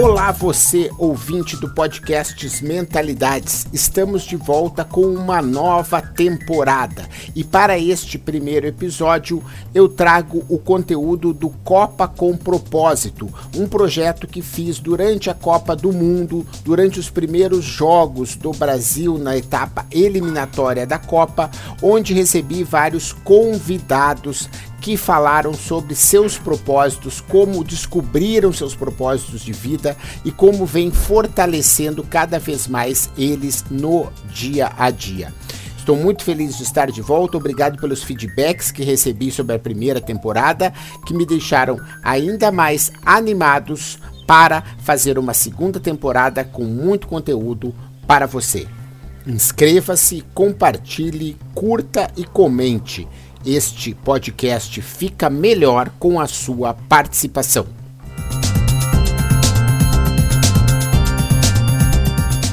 Olá, você ouvinte do podcast Mentalidades. Estamos de volta com uma nova temporada e para este primeiro episódio eu trago o conteúdo do Copa com Propósito, um projeto que fiz durante a Copa do Mundo, durante os primeiros jogos do Brasil na etapa eliminatória da Copa, onde recebi vários convidados que falaram sobre seus propósitos, como descobriram seus propósitos de vida e como vem fortalecendo cada vez mais eles no dia a dia. Estou muito feliz de estar de volta. Obrigado pelos feedbacks que recebi sobre a primeira temporada, que me deixaram ainda mais animados para fazer uma segunda temporada com muito conteúdo para você. Inscreva-se, compartilhe, curta e comente. Este podcast fica melhor com a sua participação.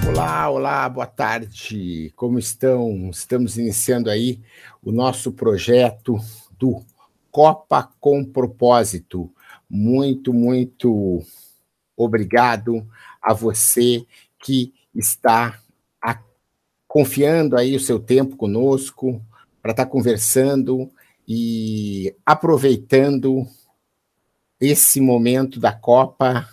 Olá, olá, boa tarde. Como estão? Estamos iniciando aí o nosso projeto do Copa com Propósito. Muito, muito obrigado a você que está confiando aí o seu tempo conosco, para estar tá conversando e aproveitando esse momento da Copa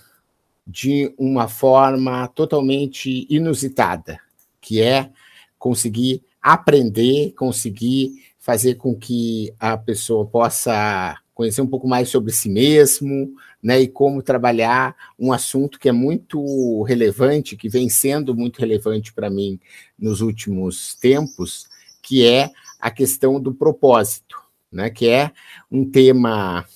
de uma forma totalmente inusitada, que é conseguir aprender, conseguir fazer com que a pessoa possa conhecer um pouco mais sobre si mesmo, né, e como trabalhar um assunto que é muito relevante, que vem sendo muito relevante para mim nos últimos tempos, que é a questão do propósito, né, que é um tema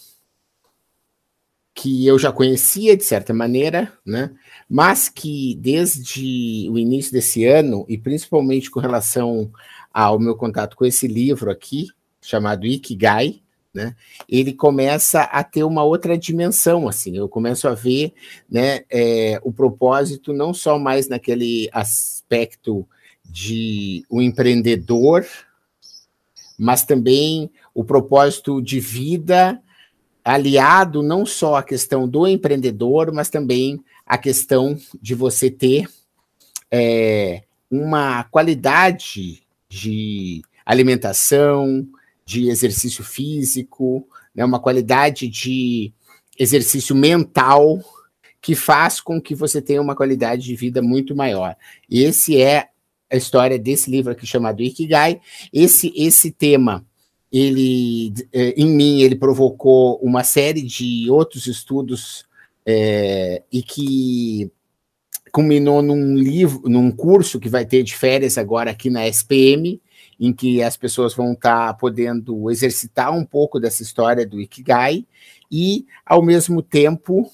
que eu já conhecia de certa maneira, né, mas que desde o início desse ano, e principalmente com relação ao meu contato com esse livro aqui, chamado Ikigai, né, ele começa a ter uma outra dimensão, assim, eu começo a ver, né, é, o propósito não só mais naquele aspecto de o um empreendedor, mas também o propósito de vida aliado não só à questão do empreendedor, mas também à questão de você ter é, uma qualidade de alimentação, de exercício físico, né, uma qualidade de exercício mental que faz com que você tenha uma qualidade de vida muito maior. E esse é a história desse livro aqui chamado Ikigai. Esse, esse tema, ele, é, em mim, ele provocou uma série de outros estudos é, e que culminou num livro, num curso que vai ter de férias agora aqui na SPM, em que as pessoas vão estar tá podendo exercitar um pouco dessa história do Ikigai e, ao mesmo tempo,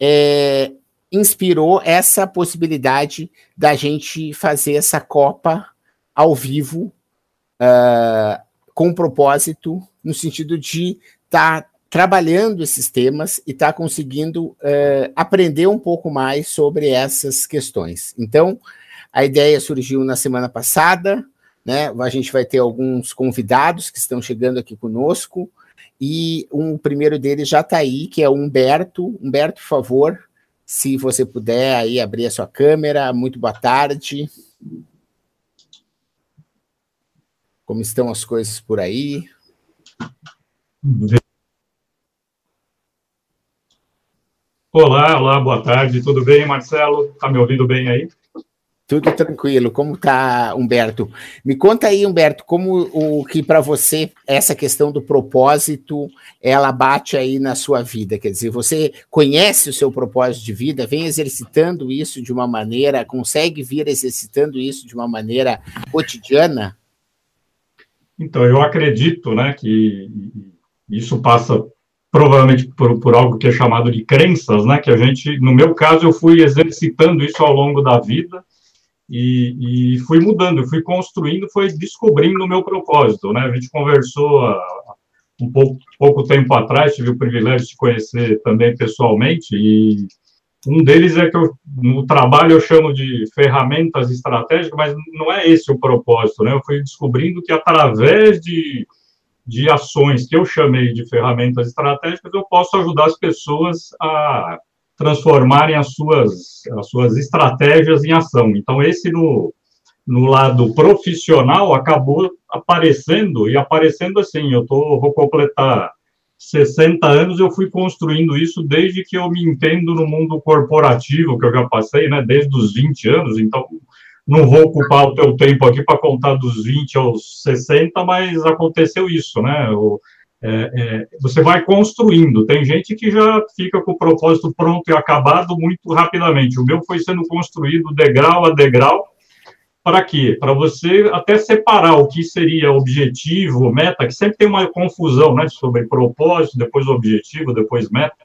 é, inspirou essa possibilidade da gente fazer essa Copa ao vivo, uh, com propósito, no sentido de estar tá trabalhando esses temas e estar tá conseguindo uh, aprender um pouco mais sobre essas questões. Então, a ideia surgiu na semana passada, né? A gente vai ter alguns convidados que estão chegando aqui conosco, e um primeiro deles já está aí, que é o Humberto. Humberto, por favor, se você puder aí abrir a sua câmera, muito boa tarde. Como estão as coisas por aí? Olá, olá, boa tarde, tudo bem, Marcelo? Está me ouvindo bem aí? Tudo tranquilo. Como tá, Humberto? Me conta aí, Humberto, como o que para você essa questão do propósito, ela bate aí na sua vida, quer dizer, você conhece o seu propósito de vida, vem exercitando isso de uma maneira, consegue vir exercitando isso de uma maneira cotidiana? Então, eu acredito, né, que isso passa provavelmente por, por algo que é chamado de crenças, né, que a gente, no meu caso, eu fui exercitando isso ao longo da vida, e, e fui mudando, fui construindo, fui descobrindo o meu propósito, né? A gente conversou há um pouco, pouco tempo atrás, tive o privilégio de conhecer também pessoalmente, e um deles é que eu, no trabalho eu chamo de ferramentas estratégicas, mas não é esse o propósito, né? Eu fui descobrindo que através de, de ações que eu chamei de ferramentas estratégicas, eu posso ajudar as pessoas a transformarem as suas, as suas estratégias em ação. Então, esse no, no lado profissional acabou aparecendo, e aparecendo assim, eu tô, vou completar 60 anos, eu fui construindo isso desde que eu me entendo no mundo corporativo, que eu já passei, né, desde os 20 anos, então não vou ocupar o teu tempo aqui para contar dos 20 aos 60, mas aconteceu isso, né, o, é, é, você vai construindo. Tem gente que já fica com o propósito pronto e acabado muito rapidamente. O meu foi sendo construído degrau a degrau. Para quê? Para você até separar o que seria objetivo, meta, que sempre tem uma confusão né, sobre propósito, depois objetivo, depois meta.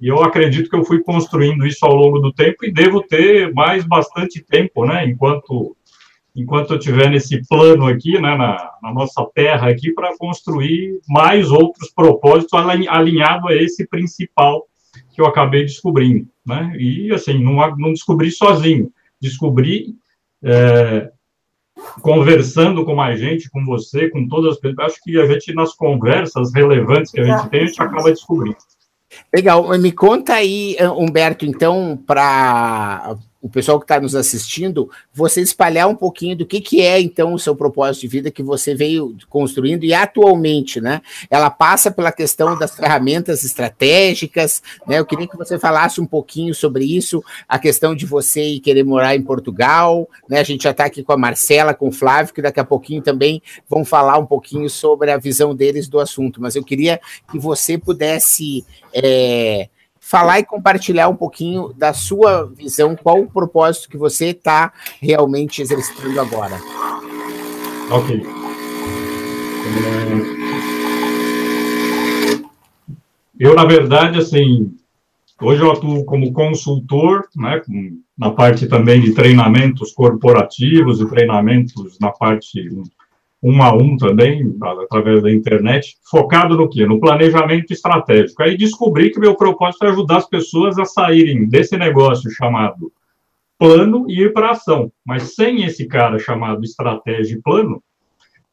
E eu acredito que eu fui construindo isso ao longo do tempo e devo ter mais bastante tempo, né? Enquanto enquanto eu estiver nesse plano aqui, né, na, na nossa terra aqui, para construir mais outros propósitos alinhado a esse principal que eu acabei descobrindo, né? E assim, não, não descobri sozinho, descobri é, conversando com mais gente, com você, com todas as pessoas. Acho que a gente nas conversas relevantes que a gente tem, a gente acaba descobrindo. Legal, me conta aí, Humberto, então, para o pessoal que está nos assistindo, você espalhar um pouquinho do que, que é, então, o seu propósito de vida que você veio construindo e atualmente, né? Ela passa pela questão das ferramentas estratégicas, né? Eu queria que você falasse um pouquinho sobre isso, a questão de você querer morar em Portugal, né? A gente já está aqui com a Marcela, com o Flávio, que daqui a pouquinho também vão falar um pouquinho sobre a visão deles do assunto, mas eu queria que você pudesse. É, falar e compartilhar um pouquinho da sua visão, qual o propósito que você está realmente exercitando agora. Ok. Eu, na verdade, assim, hoje eu atuo como consultor, né, na parte também de treinamentos corporativos e treinamentos na parte um a um também, através da internet, focado no quê? No planejamento estratégico. Aí descobri que meu propósito é ajudar as pessoas a saírem desse negócio chamado plano e ir para ação. Mas sem esse cara chamado estratégia e plano,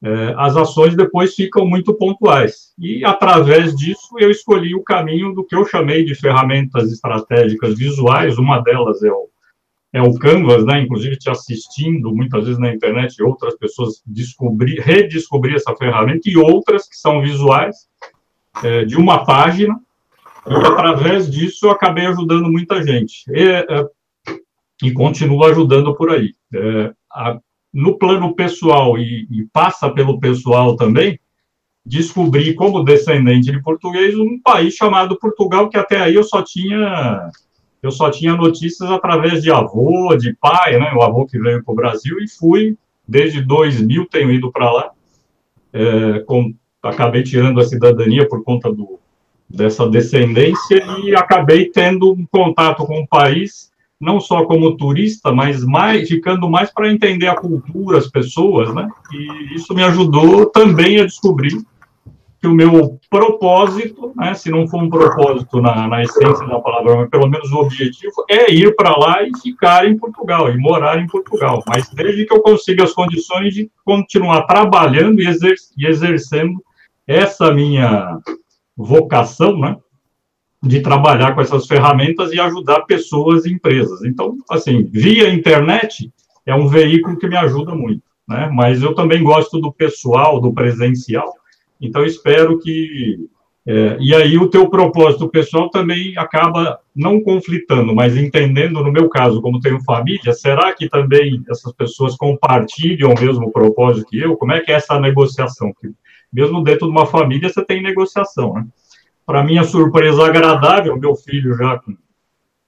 é, as ações depois ficam muito pontuais. E através disso eu escolhi o caminho do que eu chamei de ferramentas estratégicas visuais. Uma delas é o é o Canvas, né? Inclusive te assistindo muitas vezes na internet, outras pessoas descobrir, redescobrir essa ferramenta e outras que são visuais é, de uma página. E através disso eu acabei ajudando muita gente e, é, e continuo ajudando por aí. É, a, no plano pessoal e, e passa pelo pessoal também, descobri como descendente de português um país chamado Portugal que até aí eu só tinha eu só tinha notícias através de avô, de pai, né? O avô que veio para o Brasil e fui, desde 2000 tenho ido para lá. É, com, acabei tirando a cidadania por conta do, dessa descendência e acabei tendo um contato com o país, não só como turista, mas mais ficando mais para entender a cultura, as pessoas, né? E isso me ajudou também a descobrir que o meu propósito, né, se não for um propósito na, na essência da palavra, mas pelo menos o objetivo, é ir para lá e ficar em Portugal, e morar em Portugal. Mas desde que eu consiga as condições de continuar trabalhando e, exer e exercendo essa minha vocação, né, de trabalhar com essas ferramentas e ajudar pessoas e empresas. Então, assim, via internet é um veículo que me ajuda muito, né? Mas eu também gosto do pessoal, do presencial, então, espero que. É, e aí, o teu propósito pessoal também acaba não conflitando, mas entendendo, no meu caso, como tenho família, será que também essas pessoas compartilham o mesmo propósito que eu? Como é que é essa negociação? Porque mesmo dentro de uma família, você tem negociação, né? Para minha surpresa agradável, meu filho já com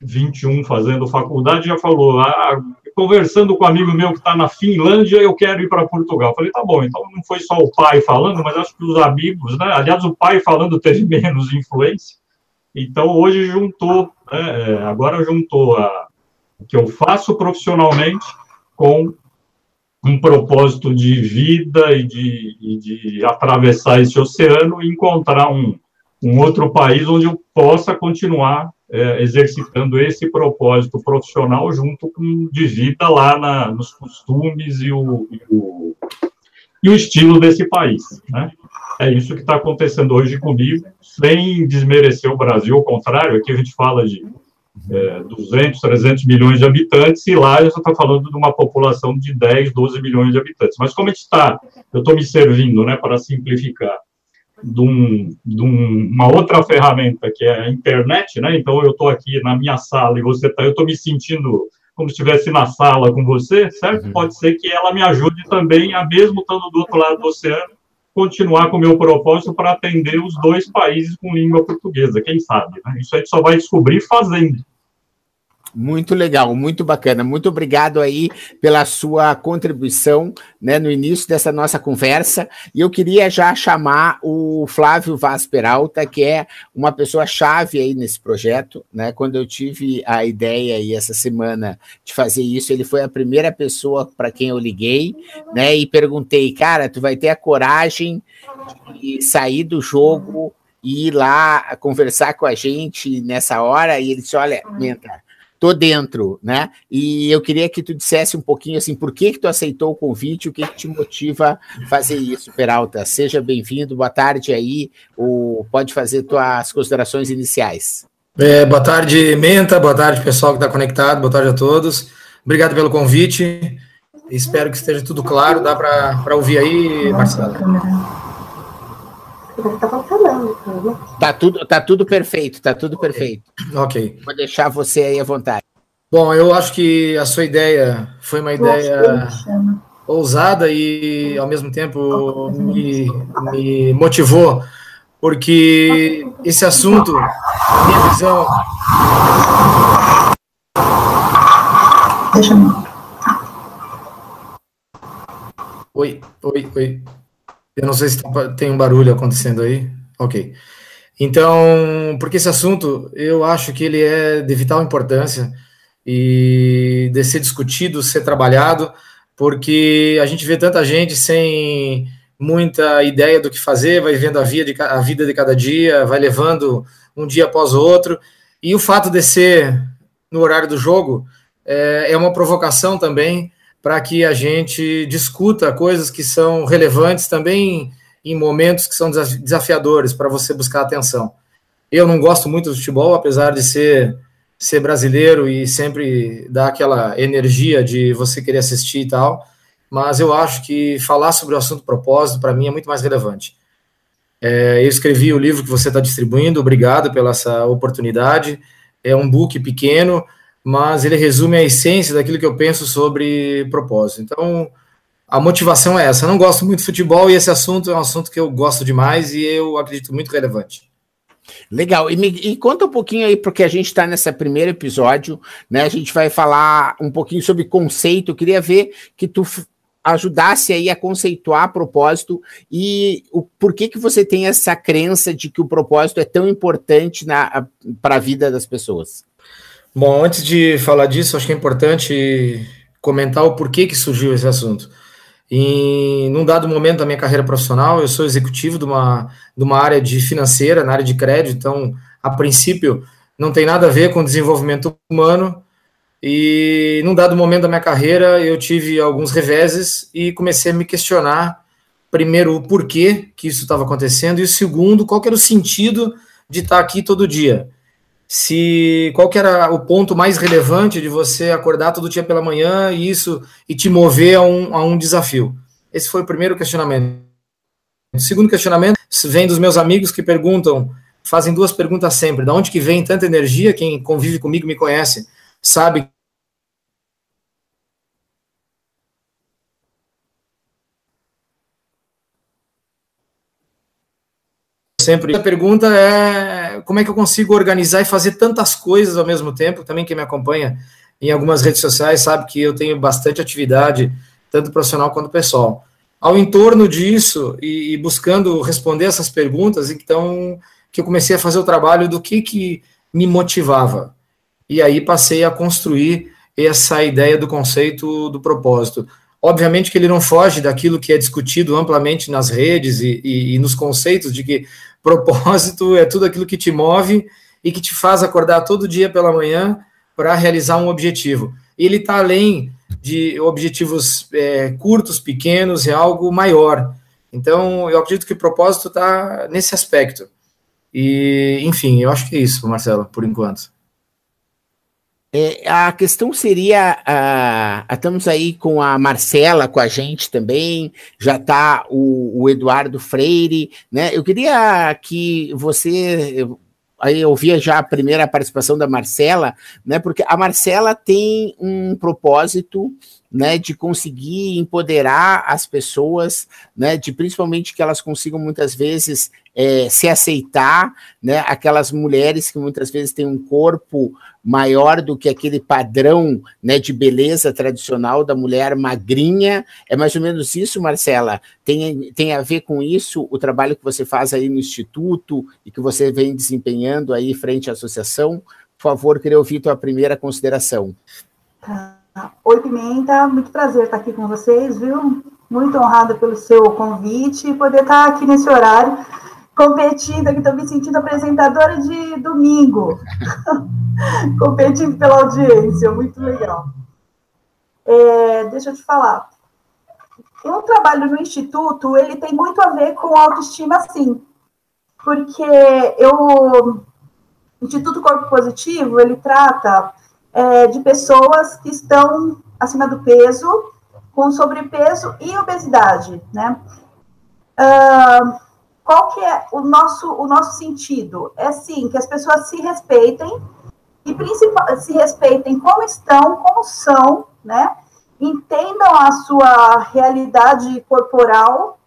21 fazendo faculdade já falou: ah, conversando com um amigo meu que está na Finlândia, eu quero ir para Portugal. falei, tá bom, então não foi só o pai falando, mas acho que os amigos, né? Aliás, o pai falando teve menos influência. Então, hoje juntou, né, é, agora juntou a, o que eu faço profissionalmente com um propósito de vida e de, e de atravessar esse oceano e encontrar um, um outro país onde eu possa continuar é, exercitando esse propósito profissional junto com de vida lá na, nos costumes e o, e o, e o estilo desse país. Né? É isso que está acontecendo hoje comigo, sem desmerecer o Brasil, ao contrário, aqui a gente fala de é, 200, 300 milhões de habitantes, e lá eu estou falando de uma população de 10, 12 milhões de habitantes. Mas como a gente está, eu estou me servindo, né, para simplificar, de, um, de um, uma outra ferramenta que é a internet, né, então eu estou aqui na minha sala e você está, eu estou me sentindo como se estivesse na sala com você, certo? Uhum. Pode ser que ela me ajude também, a mesmo estando do outro lado do oceano, continuar com o meu propósito para atender os dois países com língua portuguesa, quem sabe? Né? Isso a gente só vai descobrir fazendo. Muito legal, muito bacana. Muito obrigado aí pela sua contribuição né, no início dessa nossa conversa. E eu queria já chamar o Flávio Vaz Peralta, que é uma pessoa chave aí nesse projeto. Né? Quando eu tive a ideia aí essa semana de fazer isso, ele foi a primeira pessoa para quem eu liguei né, e perguntei, cara, tu vai ter a coragem de sair do jogo e ir lá conversar com a gente nessa hora? E ele disse: olha, Menta tô dentro, né? E eu queria que tu dissesse um pouquinho assim, por que que tu aceitou o convite, o que, que te motiva a fazer isso, Peralta? Seja bem-vindo, boa tarde aí, o, pode fazer tuas considerações iniciais. É, boa tarde, Menta, boa tarde, pessoal que está conectado, boa tarde a todos. Obrigado pelo convite, espero que esteja tudo claro, dá para ouvir aí, Marcelo? Falando. Né? Tá tudo, tá tudo perfeito, tá tudo perfeito. Ok. Vou deixar você aí à vontade. Bom, eu acho que a sua ideia foi uma ideia ousada e, ao mesmo tempo, me, me motivou, porque esse assunto, minha visão. Deixa eu. Oi, oi, oi. Eu não sei se tem um barulho acontecendo aí. Ok. Então, porque esse assunto, eu acho que ele é de vital importância e de ser discutido, ser trabalhado, porque a gente vê tanta gente sem muita ideia do que fazer, vai vendo a vida de, a vida de cada dia, vai levando um dia após o outro, e o fato de ser no horário do jogo é, é uma provocação também para que a gente discuta coisas que são relevantes também em momentos que são desafiadores para você buscar atenção. Eu não gosto muito do futebol, apesar de ser, ser brasileiro e sempre dar aquela energia de você querer assistir e tal, mas eu acho que falar sobre o assunto propósito, para mim, é muito mais relevante. É, eu escrevi o livro que você está distribuindo, obrigado pela essa oportunidade. É um book pequeno, mas ele resume a essência daquilo que eu penso sobre propósito. Então, a motivação é essa. Eu não gosto muito de futebol e esse assunto é um assunto que eu gosto demais e eu acredito muito relevante. Legal, e, me, e conta um pouquinho aí, porque a gente está nesse primeiro episódio, né? A gente vai falar um pouquinho sobre conceito. Eu queria ver que tu ajudasse aí a conceituar propósito e o porquê que você tem essa crença de que o propósito é tão importante para a vida das pessoas. Bom, antes de falar disso, acho que é importante comentar o porquê que surgiu esse assunto. Em num dado momento da minha carreira profissional, eu sou executivo de uma, de uma área de financeira, na área de crédito, então, a princípio, não tem nada a ver com desenvolvimento humano. E num dado momento da minha carreira, eu tive alguns reveses e comecei a me questionar, primeiro, o porquê que isso estava acontecendo, e segundo, qual era o sentido de estar aqui todo dia se qual que era o ponto mais relevante de você acordar todo dia pela manhã e isso e te mover a um, a um desafio. Esse foi o primeiro questionamento. O segundo questionamento vem dos meus amigos que perguntam, fazem duas perguntas sempre: da onde que vem tanta energia? Quem convive comigo me conhece, sabe sempre. A pergunta é como é que eu consigo organizar e fazer tantas coisas ao mesmo tempo? Também quem me acompanha em algumas redes sociais sabe que eu tenho bastante atividade, tanto profissional quanto pessoal. Ao entorno disso e, e buscando responder essas perguntas, então que eu comecei a fazer o trabalho do que que me motivava. E aí passei a construir essa ideia do conceito do propósito. Obviamente que ele não foge daquilo que é discutido amplamente nas redes e, e, e nos conceitos de que propósito é tudo aquilo que te move e que te faz acordar todo dia pela manhã para realizar um objetivo. Ele está além de objetivos é, curtos, pequenos, é algo maior. Então, eu acredito que o propósito está nesse aspecto. E, enfim, eu acho que é isso, Marcelo, por enquanto. É, a questão seria, estamos aí com a Marcela com a gente também, já está o, o, Eduardo Freire, né? Eu queria que você, aí eu já a primeira participação da Marcela, né? Porque a Marcela tem um propósito né, de conseguir empoderar as pessoas, né, de principalmente que elas consigam muitas vezes é, se aceitar, né, aquelas mulheres que muitas vezes têm um corpo maior do que aquele padrão, né, de beleza tradicional da mulher magrinha, é mais ou menos isso, Marcela? Tem, tem a ver com isso o trabalho que você faz aí no Instituto e que você vem desempenhando aí frente à associação? Por favor, queria ouvir tua primeira consideração. Tá. Oi, Pimenta, muito prazer estar aqui com vocês, viu? Muito honrada pelo seu convite e poder estar aqui nesse horário competindo, aqui estou me sentindo apresentadora de domingo, competindo pela audiência, muito legal. É, deixa eu te falar, o trabalho no Instituto, ele tem muito a ver com autoestima, sim, porque eu, Instituto Corpo Positivo, ele trata é, de pessoas que estão acima do peso, com sobrepeso e obesidade, né? Qual que é o nosso, o nosso sentido? É sim que as pessoas se respeitem e se respeitem como estão, como são, né? Entendam a sua realidade corporal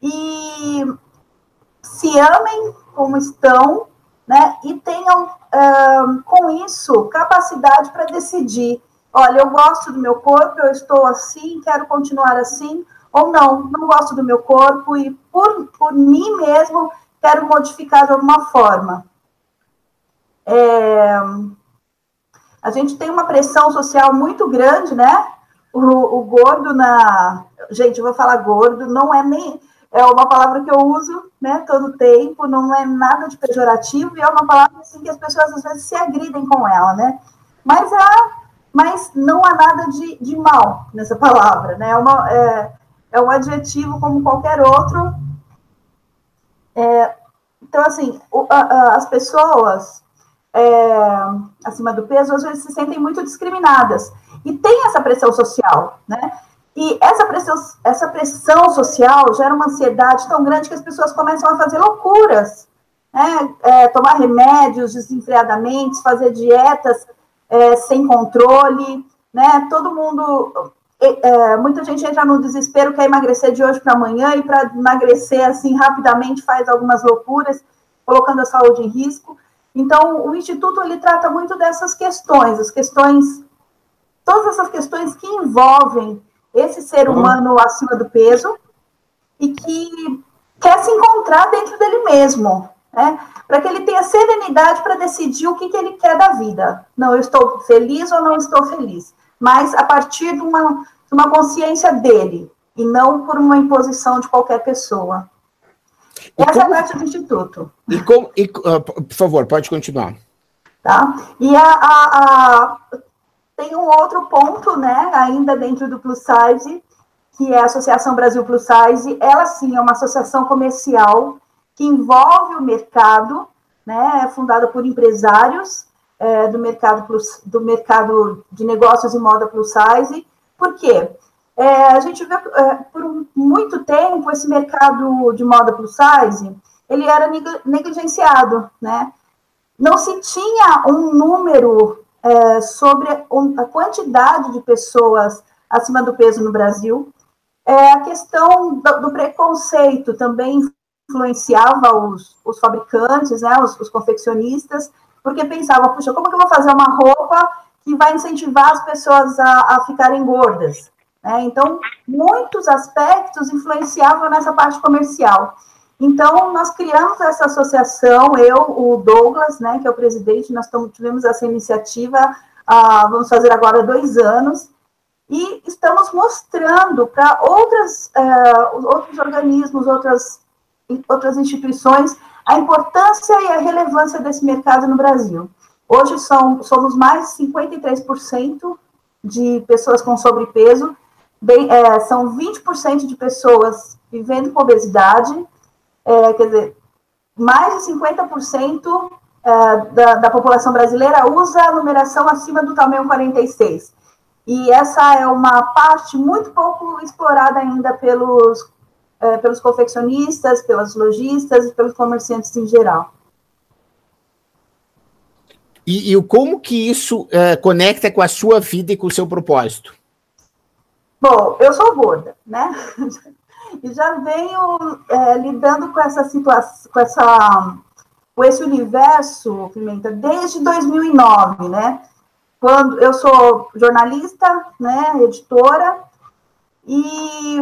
e se amem como estão, né? E tenham com isso, capacidade para decidir: olha, eu gosto do meu corpo, eu estou assim, quero continuar assim, ou não, não gosto do meu corpo e por, por mim mesmo quero modificar de alguma forma. É, a gente tem uma pressão social muito grande, né? O, o gordo na. Gente, eu vou falar gordo, não é nem é uma palavra que eu uso, né, todo tempo, não é nada de pejorativo, e é uma palavra assim que as pessoas às vezes se agridem com ela, né? Mas, há, mas não há nada de, de mal nessa palavra, né? É, uma, é, é um adjetivo como qualquer outro. É, então, assim, o, a, a, as pessoas é, acima do peso às vezes se sentem muito discriminadas. E tem essa pressão social, né? E essa pressão, essa pressão social gera uma ansiedade tão grande que as pessoas começam a fazer loucuras, né? É, tomar remédios desenfreadamente, fazer dietas é, sem controle, né? Todo mundo, é, muita gente entra no desespero, quer emagrecer de hoje para amanhã e para emagrecer assim rapidamente faz algumas loucuras, colocando a saúde em risco. Então, o instituto ele trata muito dessas questões, as questões, todas essas questões que envolvem esse ser humano acima do peso e que quer se encontrar dentro dele mesmo, né? Para que ele tenha serenidade para decidir o que, que ele quer da vida. Não, eu estou feliz ou não estou feliz, mas a partir de uma, de uma consciência dele e não por uma imposição de qualquer pessoa. E Essa como, é a parte do Instituto. E, como, e uh, por favor, pode continuar. Tá? E a, a, a tem um outro ponto, né, ainda dentro do Plus Size, que é a Associação Brasil Plus Size. Ela sim é uma associação comercial que envolve o mercado, né, é fundada por empresários é, do mercado plus, do mercado de negócios e moda plus size. Por quê? É, a gente vê é, por muito tempo esse mercado de moda plus size ele era negligenciado, né? Não se tinha um número é, sobre a quantidade de pessoas acima do peso no Brasil. É, a questão do, do, preconceito também influenciava os, os fabricantes, né, os, os, confeccionistas, porque pensava, puxa, como que eu vou fazer uma roupa que vai incentivar as pessoas a, a ficarem gordas? É, então, muitos aspectos influenciavam nessa parte comercial. Então, nós criamos essa associação, eu, o Douglas, né, que é o presidente, nós tivemos essa iniciativa, ah, vamos fazer agora dois anos, e estamos mostrando para outras, uh, outros organismos, outras, outras instituições, a importância e a relevância desse mercado no Brasil. Hoje são, somos mais de 53% de pessoas com sobrepeso, bem, é, são 20% de pessoas vivendo com obesidade, é, quer dizer, mais de 50% é, da, da, população brasileira usa a numeração acima do tamanho 46. E essa é uma parte muito pouco explorada ainda pelos, é, pelos confeccionistas, pelas lojistas e pelos comerciantes em geral. E, e como que isso é, conecta com a sua vida e com o seu propósito? Bom, eu sou gorda, né? e já venho é, lidando com essa situação, com essa com esse universo, Pimenta, desde 2009, né? Quando eu sou jornalista, né, editora, e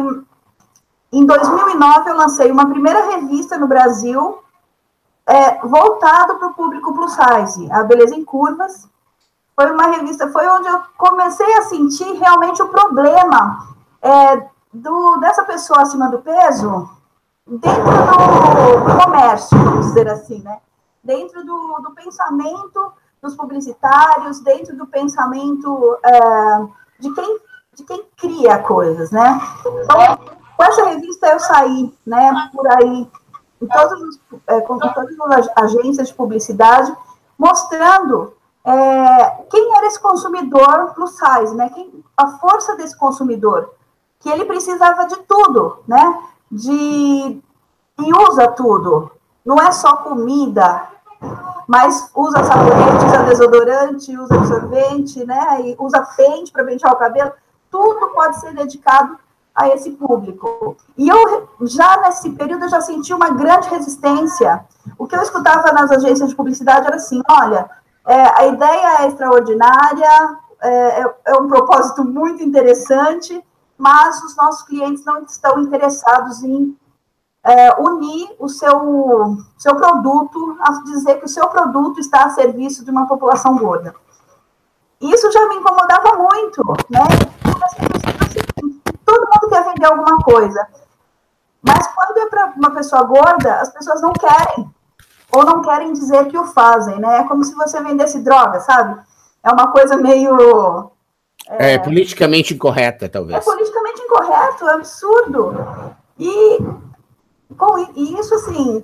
em 2009 eu lancei uma primeira revista no Brasil é, voltado para o público plus size, a Beleza em Curvas. Foi uma revista, foi onde eu comecei a sentir realmente o problema é, do, dessa pessoa acima do peso dentro do comércio, vamos dizer assim, né? Dentro do, do pensamento dos publicitários, dentro do pensamento é, de, quem, de quem cria coisas, né? Então, com essa revista eu saí, né, por aí, em todos é, com todas as agências de publicidade, mostrando é, quem era esse consumidor plus size, né? Quem, a força desse consumidor, que ele precisava de tudo, né? De e usa tudo. Não é só comida, mas usa sabonete, usa desodorante, usa absorvente, né? E usa pente para pentear o cabelo. Tudo pode ser dedicado a esse público. E eu já nesse período eu já senti uma grande resistência. O que eu escutava nas agências de publicidade era assim: olha, é, a ideia é extraordinária, é, é, é um propósito muito interessante, mas os nossos clientes não estão interessados em é, unir o seu, seu produto, a dizer que o seu produto está a serviço de uma população gorda. Isso já me incomodava muito, né? Quer vender alguma coisa. Mas quando é para uma pessoa gorda, as pessoas não querem. Ou não querem dizer que o fazem, né? É como se você vendesse droga, sabe? É uma coisa meio. É, é politicamente incorreta, talvez. É politicamente incorreto, é absurdo. E com isso, assim,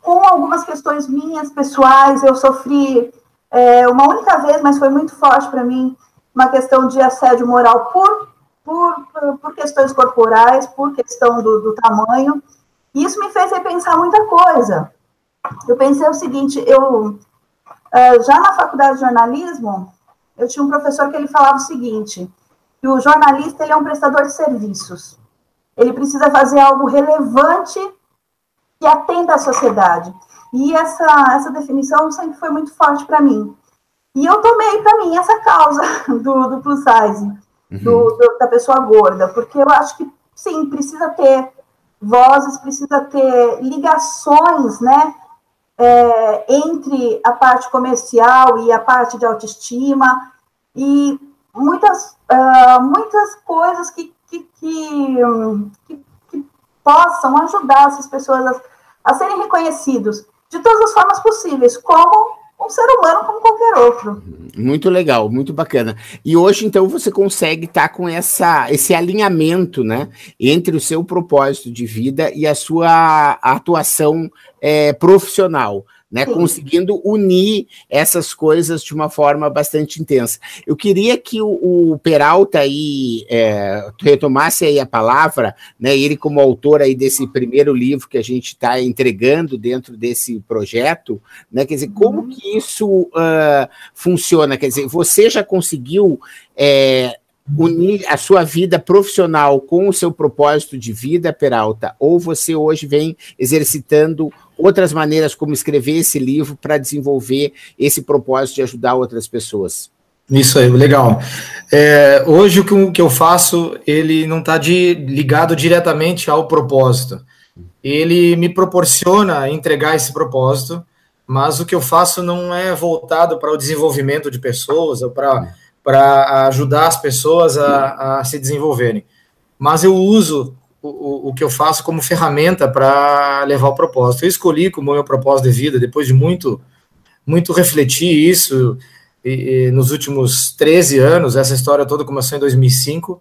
com algumas questões minhas pessoais, eu sofri é, uma única vez, mas foi muito forte para mim, uma questão de assédio moral por, por, por questões corporais, por questão do, do tamanho. E isso me fez repensar muita coisa. Eu pensei o seguinte, eu é, já na faculdade de jornalismo, eu tinha um professor que ele falava o seguinte, que o jornalista ele é um prestador de serviços. Ele precisa fazer algo relevante que atenda à sociedade. E essa, essa definição sempre foi muito forte para mim. E eu tomei para mim essa causa do, do plus size. Do, do, da pessoa gorda, porque eu acho que, sim, precisa ter vozes, precisa ter ligações, né, é, entre a parte comercial e a parte de autoestima, e muitas, uh, muitas coisas que que, que, que, possam ajudar essas pessoas a, a serem reconhecidos de todas as formas possíveis, como um ser humano como qualquer outro. Muito legal, muito bacana. E hoje, então, você consegue estar tá com essa, esse alinhamento, né, entre o seu propósito de vida e a sua atuação é, profissional né? Conseguindo unir essas coisas de uma forma bastante intensa. Eu queria que o, o Peralta aí é, retomasse aí a palavra, né? Ele como autor aí desse primeiro livro que a gente está entregando dentro desse projeto, né? Quer dizer, como uhum. que isso uh, funciona? Quer dizer, você já conseguiu é, unir a sua vida profissional com o seu propósito de vida, Peralta, ou você hoje vem exercitando outras maneiras como escrever esse livro para desenvolver esse propósito de ajudar outras pessoas? Isso aí, legal. É, hoje o que, o que, eu faço, ele não está ligado diretamente ao propósito. Ele me proporciona entregar esse propósito, mas o que eu faço não é voltado para o desenvolvimento de pessoas ou para ajudar as pessoas a, a, se desenvolverem. Mas eu uso o, o que eu faço como ferramenta para levar o propósito. Eu escolhi como meu propósito de vida, depois de muito, muito refletir isso, e, e nos últimos 13 anos, essa história toda começou em 2005,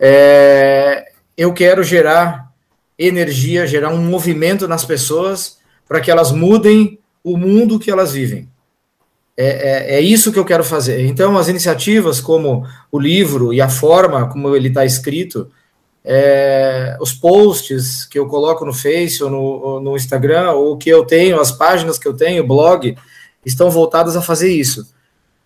é, eu quero gerar energia, gerar um movimento nas pessoas para que elas mudem o mundo que elas vivem. É, é, é, isso que eu quero fazer. Então, as iniciativas como o livro e a forma como ele está escrito, é, os posts que eu coloco no Face ou no, no Instagram, ou que eu tenho, as páginas que eu tenho, blog, estão voltadas a fazer isso.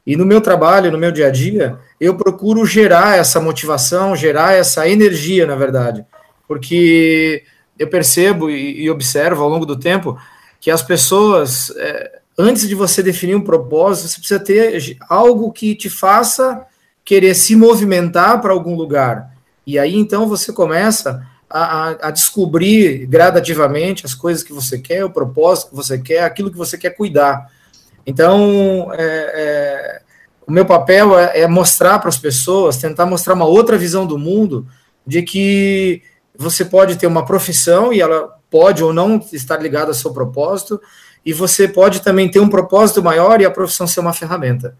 E no meu trabalho, no meu dia a dia, eu procuro gerar essa motivação, gerar essa energia, na verdade. Porque eu percebo e, e observo ao longo do tempo que as pessoas, é, antes de você definir um propósito, você precisa ter algo que te faça querer se movimentar para algum lugar. E aí então você começa a, a, descobrir gradativamente as coisas que você quer, o propósito que você quer, aquilo que você quer cuidar. Então, é, é, o meu papel é, é mostrar para as pessoas, tentar mostrar uma outra visão do mundo, de que você pode ter uma profissão e ela pode ou não estar ligada ao seu propósito, e você pode também ter um propósito maior e a profissão ser uma ferramenta.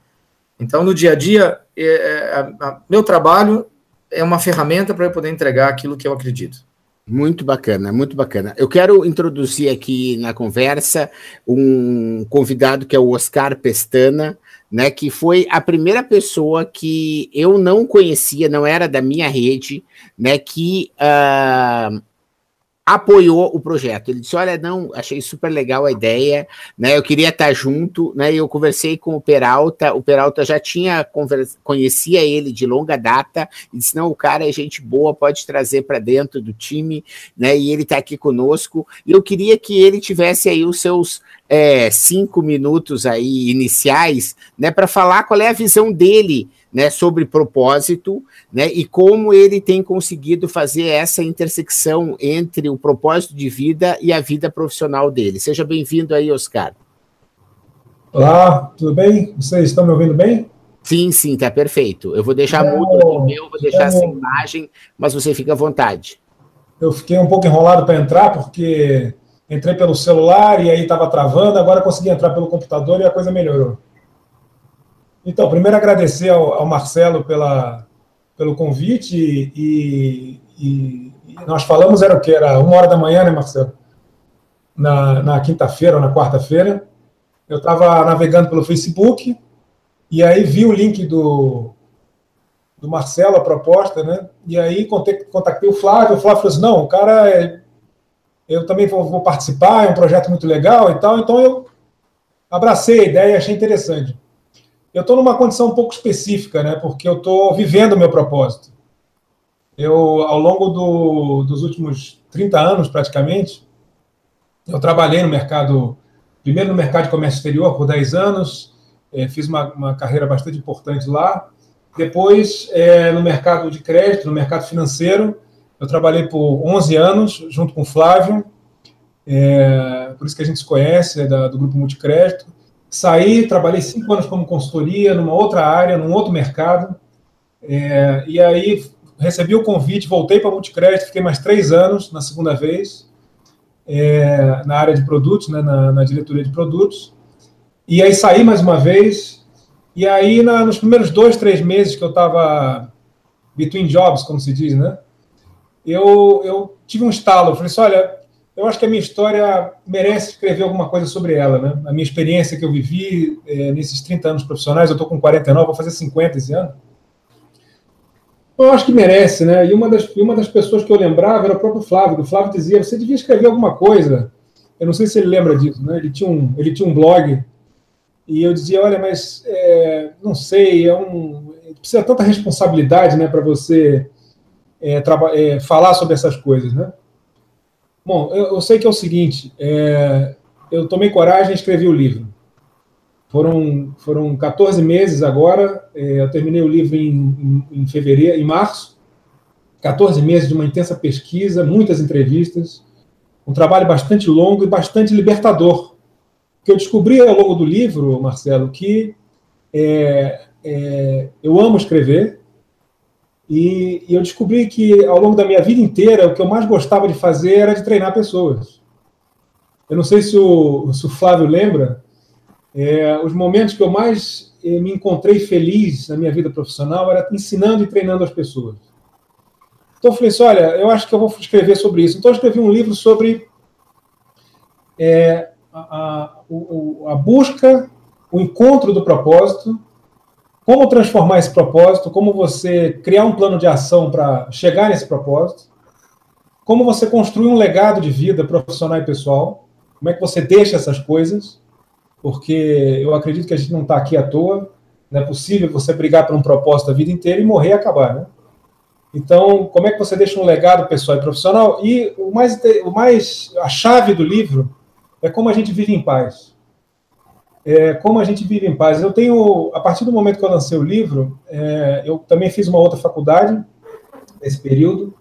Então, no dia a dia, é, é, meu trabalho é uma ferramenta para eu poder entregar aquilo que eu acredito. Muito bacana, muito bacana. Eu quero introduzir aqui na conversa um convidado que é o Oscar Pestana, né, que foi a primeira pessoa que eu não conhecia, não era da minha rede, né, que uh, apoiou o projeto. Ele disse: Olha, não, achei super legal a ideia, né? Eu queria estar junto, né? Eu conversei com o Peralta, o Peralta já tinha conversa, conhecia ele de longa data, e disse: Não, o cara é gente boa, pode trazer para dentro do time, né? E ele está aqui conosco. E eu queria que ele tivesse aí os seus é, cinco minutos aí iniciais, né? Para falar qual é a visão dele né, sobre propósito, né, e como ele tem conseguido fazer essa intersecção entre o propósito de vida e a vida profissional dele. Seja bem-vindo aí, Oscar. Olá, tudo bem? Vocês estão me ouvindo bem? Sim, sim, tá perfeito. Eu vou deixar então, mudo o meu, vou deixar sem imagem, mas você fica à vontade. Eu fiquei um pouco enrolado para entrar, porque entrei pelo celular e aí estava travando, agora consegui entrar pelo computador e a coisa melhorou. Então, primeiro agradecer ao, ao Marcelo pela, pelo convite e, e, e, nós falamos, era o que? Era uma hora da manhã, né, Marcelo? Na, na quinta-feira ou na quarta-feira. Eu estava navegando pelo Facebook e aí vi o link do, do Marcelo, a proposta, né? E aí contatei o Flávio, o Flávio falou assim, não, o cara, é, eu também vou, vou participar, é um projeto muito legal e tal, então eu abracei a ideia e achei interessante. Eu estou numa condição um pouco específica, né? Porque eu estou vivendo o meu propósito. Eu, ao longo do, dos últimos 30 anos, praticamente, eu trabalhei no mercado, primeiro no mercado de comércio exterior por 10 anos, é, fiz uma, uma, carreira bastante importante lá. Depois, é, no mercado de crédito, no mercado financeiro, eu trabalhei por 11 anos, junto com o Flávio, é, por isso que a gente se conhece, é da, do Grupo Multicrédito. Saí, trabalhei cinco anos como consultoria numa outra área, num outro mercado. É, e aí recebi o convite, voltei para Multicrédito, fiquei mais três anos na segunda vez, é, na área de produtos, né, na, na, diretoria de produtos. E aí saí mais uma vez. E aí, na, nos primeiros dois, três meses que eu estava between jobs, como se diz, né? Eu, eu tive um estalo. Eu falei assim: olha, eu acho que a minha história merece escrever alguma coisa sobre ela, né? A minha experiência que eu vivi é, nesses 30 anos profissionais, eu estou com 49, vou fazer 50 esse ano. Eu acho que merece, né? E uma das, uma das pessoas que eu lembrava era o próprio Flávio. O Flávio dizia: você devia escrever alguma coisa. Eu não sei se ele lembra disso, né? Ele tinha um, ele tinha um blog e eu dizia: olha, mas é, não sei, é um, precisa tanta responsabilidade, né, para você é, é, falar sobre essas coisas, né? Bom, eu, eu, sei que é o seguinte: é, eu tomei coragem e escrevi o livro. Foram, foram 14 meses agora, é, eu terminei o livro em, em, em, fevereiro, em março. 14 meses de uma intensa pesquisa, muitas entrevistas, um trabalho bastante longo e bastante libertador. Que eu descobri ao longo do livro, Marcelo, que é, é, eu amo escrever, e, e, eu descobri que ao longo da minha vida inteira o que eu mais gostava de fazer era de treinar pessoas. Eu não sei se o, se o Flávio lembra, é, os momentos que eu mais é, me encontrei feliz na minha vida profissional era ensinando e treinando as pessoas. Então eu falei assim, olha, eu acho que eu vou escrever sobre isso. Então eu escrevi um livro sobre é, a, a, a busca, o encontro do propósito, como transformar esse propósito, como você criar um plano de ação para chegar nesse propósito, como você construir um legado de vida profissional e pessoal, como é que você deixa essas coisas, porque eu acredito que a gente não está aqui à toa, não é possível você brigar por um propósito a vida inteira e morrer e acabar, né? Então, como é que você deixa um legado pessoal e profissional? E o mais, o mais a chave do livro é como a gente vive em paz. É, como a gente vive em paz. Eu tenho, a partir do momento que eu lancei o livro, é, eu também fiz uma outra faculdade nesse período,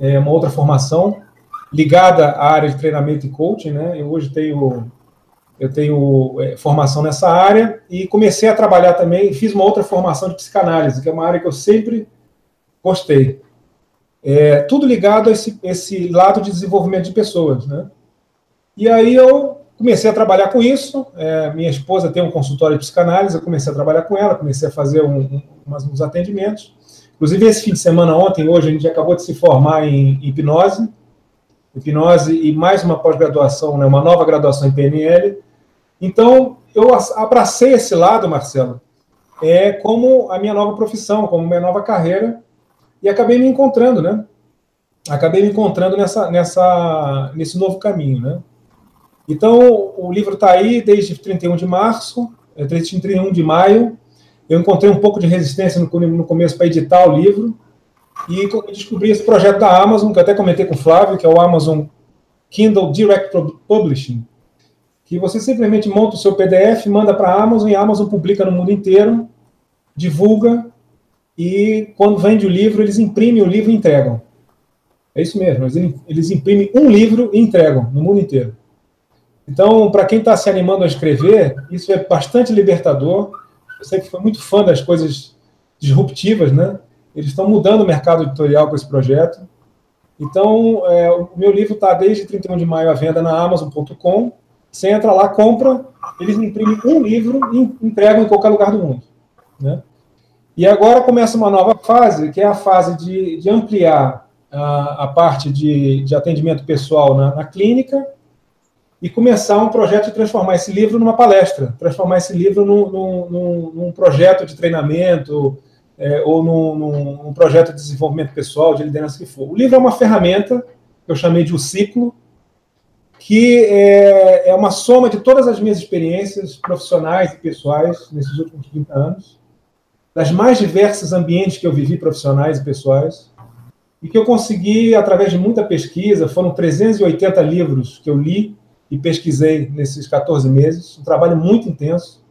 é, uma outra formação ligada à área de treinamento e coaching, né? Eu hoje tenho eu tenho é, formação nessa área e comecei a trabalhar também, fiz uma outra formação de psicanálise, que é uma área que eu sempre gostei. É, tudo ligado a esse, esse lado de desenvolvimento de pessoas, né? E aí eu comecei a trabalhar com isso. É, minha esposa tem um consultório de psicanálise, eu comecei a trabalhar com ela, comecei a fazer um, um, uns atendimentos. Inclusive, esse fim de semana, ontem, hoje, a gente acabou de se formar em hipnose, hipnose e mais uma pós-graduação, né, uma nova graduação em PNL. Então, eu abracei esse lado, Marcelo, é como a minha nova profissão, como minha nova carreira, e acabei me encontrando, né? Acabei me encontrando nessa, nessa, nesse novo caminho, né? Então, o livro está aí desde 31 de março, é, desde 31 de maio. Eu encontrei um pouco de resistência no, no começo para editar o livro e descobri esse projeto da Amazon, que eu até comentei com o Flávio, que é o Amazon Kindle Direct Publishing, que você simplesmente monta o seu PDF, manda para a Amazon e a Amazon publica no mundo inteiro, divulga e quando vende o livro, eles imprimem o livro e entregam. É isso mesmo, eles imprimem um livro e entregam no mundo inteiro. Então, para quem está se animando a escrever, isso é bastante libertador. Eu sempre fui muito fã das coisas disruptivas, né? Eles estão mudando o mercado editorial com esse projeto. Então, é, o meu livro está desde 31 de maio à venda na Amazon.com. Você entra lá, compra, eles imprimem um livro e entregam em qualquer lugar do mundo. Né? E agora começa uma nova fase, que é a fase de, de ampliar a, a parte de, de atendimento pessoal na, na clínica e começar um projeto de transformar esse livro numa palestra, transformar esse livro num, num, num projeto de treinamento é, ou num, num, projeto de desenvolvimento pessoal, de liderança que for. O livro é uma ferramenta que eu chamei de o ciclo, que é, é uma soma de todas as minhas experiências profissionais e pessoais nesses últimos 30 anos, das mais diversos ambientes que eu vivi profissionais e pessoais, e que eu consegui, através de muita pesquisa, foram 380 livros que eu li e pesquisei nesses 14 meses, um trabalho muito intenso.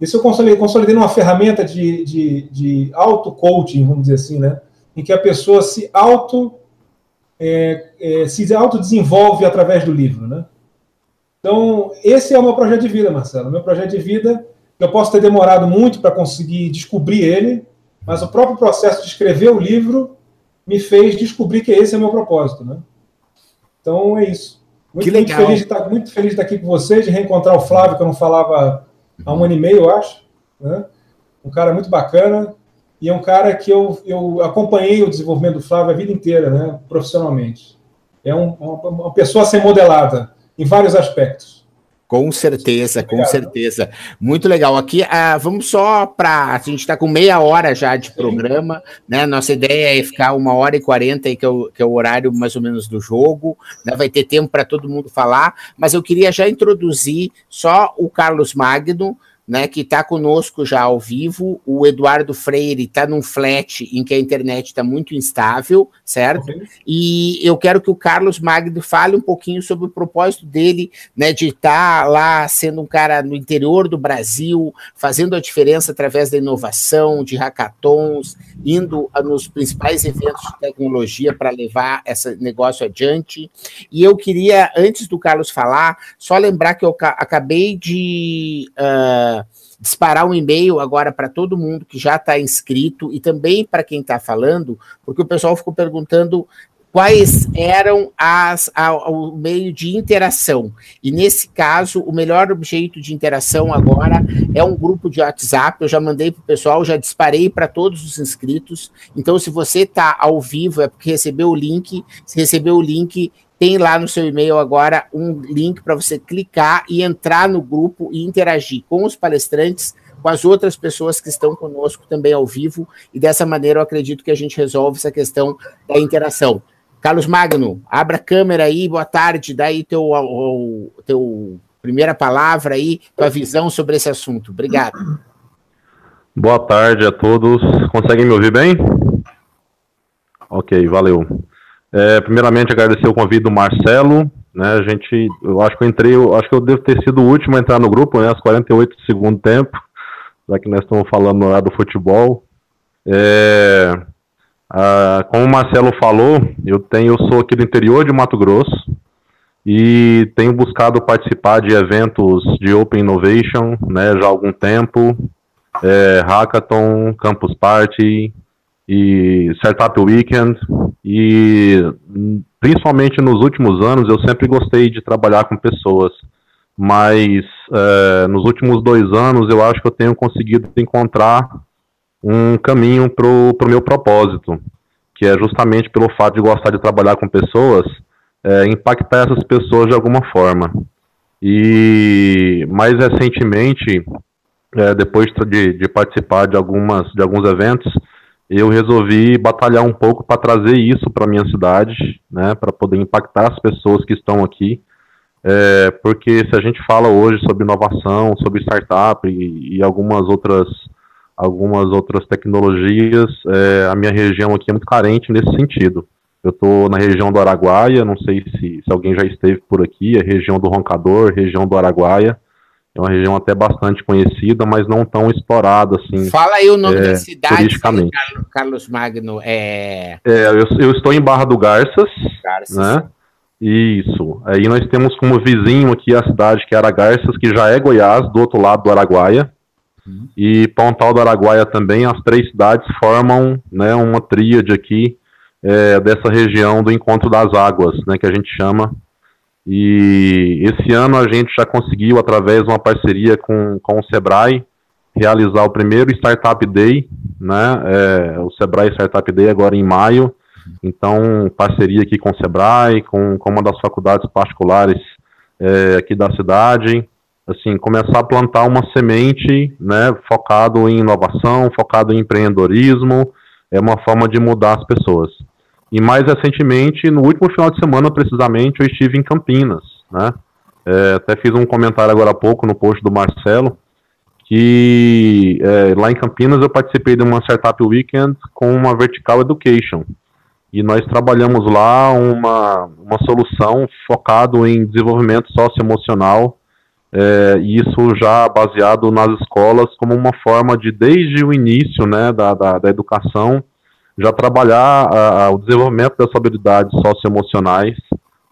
Isso eu consolidei, consolidei numa ferramenta de, de, de auto-coaching, vamos dizer assim, né? em que a pessoa se auto é, é, se autodesenvolve através do livro. Né? Então, esse é o meu projeto de vida, Marcelo. Meu projeto de vida, eu posso ter demorado muito para conseguir descobrir ele, mas o próprio processo de escrever o livro me fez descobrir que esse é o meu propósito. Né? Então, é isso. Muito, que legal. Muito feliz, de estar, muito feliz de estar aqui com vocês, de reencontrar o Flávio, que eu não falava há um ano e meio, eu acho. Né? Um cara muito bacana e é um cara que eu, eu acompanhei o desenvolvimento do Flávio a vida inteira, né, profissionalmente. É um, uma, uma pessoa a ser modelada em vários aspectos. Com certeza, com certeza. Muito legal. Aqui, ah, vamos só para. A gente está com meia hora já de programa, né? Nossa ideia é ficar uma hora e quarenta, que, é o, que é o horário mais ou menos do jogo. Né? Vai ter tempo para todo mundo falar, mas eu queria já introduzir só o Carlos Magno, né, que está conosco já ao vivo. O Eduardo Freire está num flat em que a internet está muito instável, certo? Uhum. E eu quero que o Carlos Magno fale um pouquinho sobre o propósito dele, né, de estar tá lá sendo um cara no interior do Brasil, fazendo a diferença através da inovação, de hackathons, indo nos principais eventos de tecnologia para levar esse negócio adiante. E eu queria, antes do Carlos falar, só lembrar que eu acabei de. Uh, disparar um e-mail agora para todo mundo que já está inscrito e também para quem está falando, porque o pessoal ficou perguntando quais eram as o meio de interação. E nesse caso, o melhor jeito de interação agora é um grupo de WhatsApp. Eu já mandei para o pessoal, já disparei para todos os inscritos. Então, se você está ao vivo, é porque recebeu o link. Se recebeu o link, tem lá no seu e-mail agora um link para você clicar e entrar no grupo e interagir com os palestrantes, com as outras pessoas que estão conosco também ao vivo, e dessa maneira eu acredito que a gente resolve essa questão da interação. Carlos Magno, abra a câmera aí, boa tarde, dá aí teu, o, teu primeira palavra aí, tua visão sobre esse assunto. Obrigado. Boa tarde a todos. Conseguem me ouvir bem? Ok, valeu. É, primeiramente, agradecer o convite do Marcelo. Né, a gente, eu acho que eu entrei, eu acho que eu devo ter sido o último a entrar no grupo, né, às 48 do segundo tempo, já que nós estamos falando lá do futebol. É, a, como o Marcelo falou, eu tenho, eu sou aqui do interior de Mato Grosso e tenho buscado participar de eventos de Open Innovation, né, já há algum tempo, é, Hackathon, Campus Party, e Startup Weekend e principalmente nos últimos anos eu sempre gostei de trabalhar com pessoas, mas é, nos últimos dois anos eu acho que eu tenho conseguido encontrar um caminho para o meu propósito, que é justamente pelo fato de gostar de trabalhar com pessoas, é, impactar essas pessoas de alguma forma. E mais recentemente, é, depois de, de participar de algumas de alguns eventos, eu resolvi batalhar um pouco para trazer isso para minha cidade, né, para poder impactar as pessoas que estão aqui, é, porque se a gente fala hoje sobre inovação, sobre startup e, e algumas outras algumas outras tecnologias, é, a minha região aqui é muito carente nesse sentido. Eu estou na região do Araguaia, não sei se, se alguém já esteve por aqui, a região do Roncador, região do Araguaia, é uma região até bastante conhecida, mas não tão explorada assim. Fala aí o nome é, da cidade, Carlos Magno. É... é eu, eu, estou em Barra do Garças, Garças. né? Isso. Aí nós temos como vizinho aqui a cidade que é Aragarças, que já é Goiás, do outro lado do Araguaia. Uhum. E Pontal do Araguaia também, as três cidades formam né, uma tríade aqui é, dessa região do Encontro das Águas, né, que a gente chama e esse ano a gente já conseguiu, através de uma parceria com, com o Sebrae, realizar o primeiro Startup Day, né? É, o Sebrae Startup Day agora em maio. Então, parceria aqui com o Sebrae, com, com uma das faculdades particulares é, aqui da cidade. Assim, começar a plantar uma semente, né? Focado em inovação, focado em empreendedorismo. É uma forma de mudar as pessoas. E mais recentemente, no último final de semana, precisamente, eu estive em Campinas, né? É, até fiz um comentário agora há pouco no post do Marcelo, que é, lá em Campinas eu participei de uma Startup Weekend com uma Vertical Education. E nós trabalhamos lá uma, uma solução focado em desenvolvimento socioemocional, é, e isso já baseado nas escolas como uma forma de, desde o início né, da, da, da educação, já trabalhar a, o desenvolvimento das habilidades socioemocionais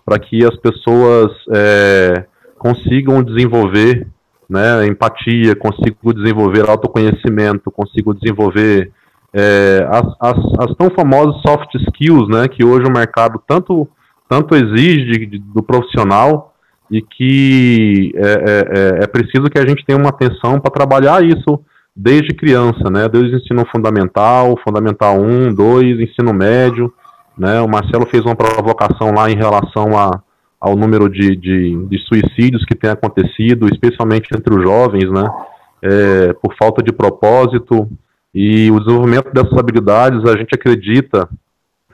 para que as pessoas é, consigam desenvolver né, empatia, consigam desenvolver autoconhecimento, consigam desenvolver é, as, as, as, tão famosas soft skills, né, que hoje o mercado tanto, tanto exige de, do profissional e que é, é, é, é preciso que a gente tenha uma atenção para trabalhar isso desde criança, né? Desde o ensino fundamental, fundamental 1, 2, ensino médio, né? O Marcelo fez uma provocação lá em relação a, ao número de, de, de suicídios que tem acontecido, especialmente entre os jovens, né? É, por falta de propósito e o desenvolvimento dessas habilidades, a gente acredita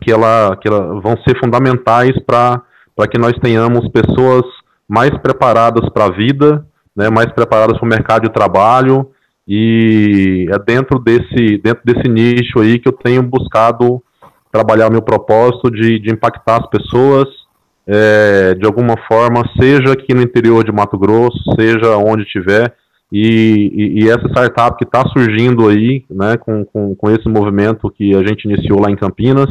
que, ela, que ela vão ser fundamentais para que nós tenhamos pessoas mais preparadas para a vida, né, mais preparadas para o mercado de trabalho, e é dentro desse, dentro desse nicho aí que eu tenho buscado trabalhar o meu propósito de, de impactar as pessoas é, de alguma forma, seja aqui no interior de Mato Grosso, seja onde estiver, e, e, e, essa startup que está surgindo aí, né, com, com, com, esse movimento que a gente iniciou lá em Campinas,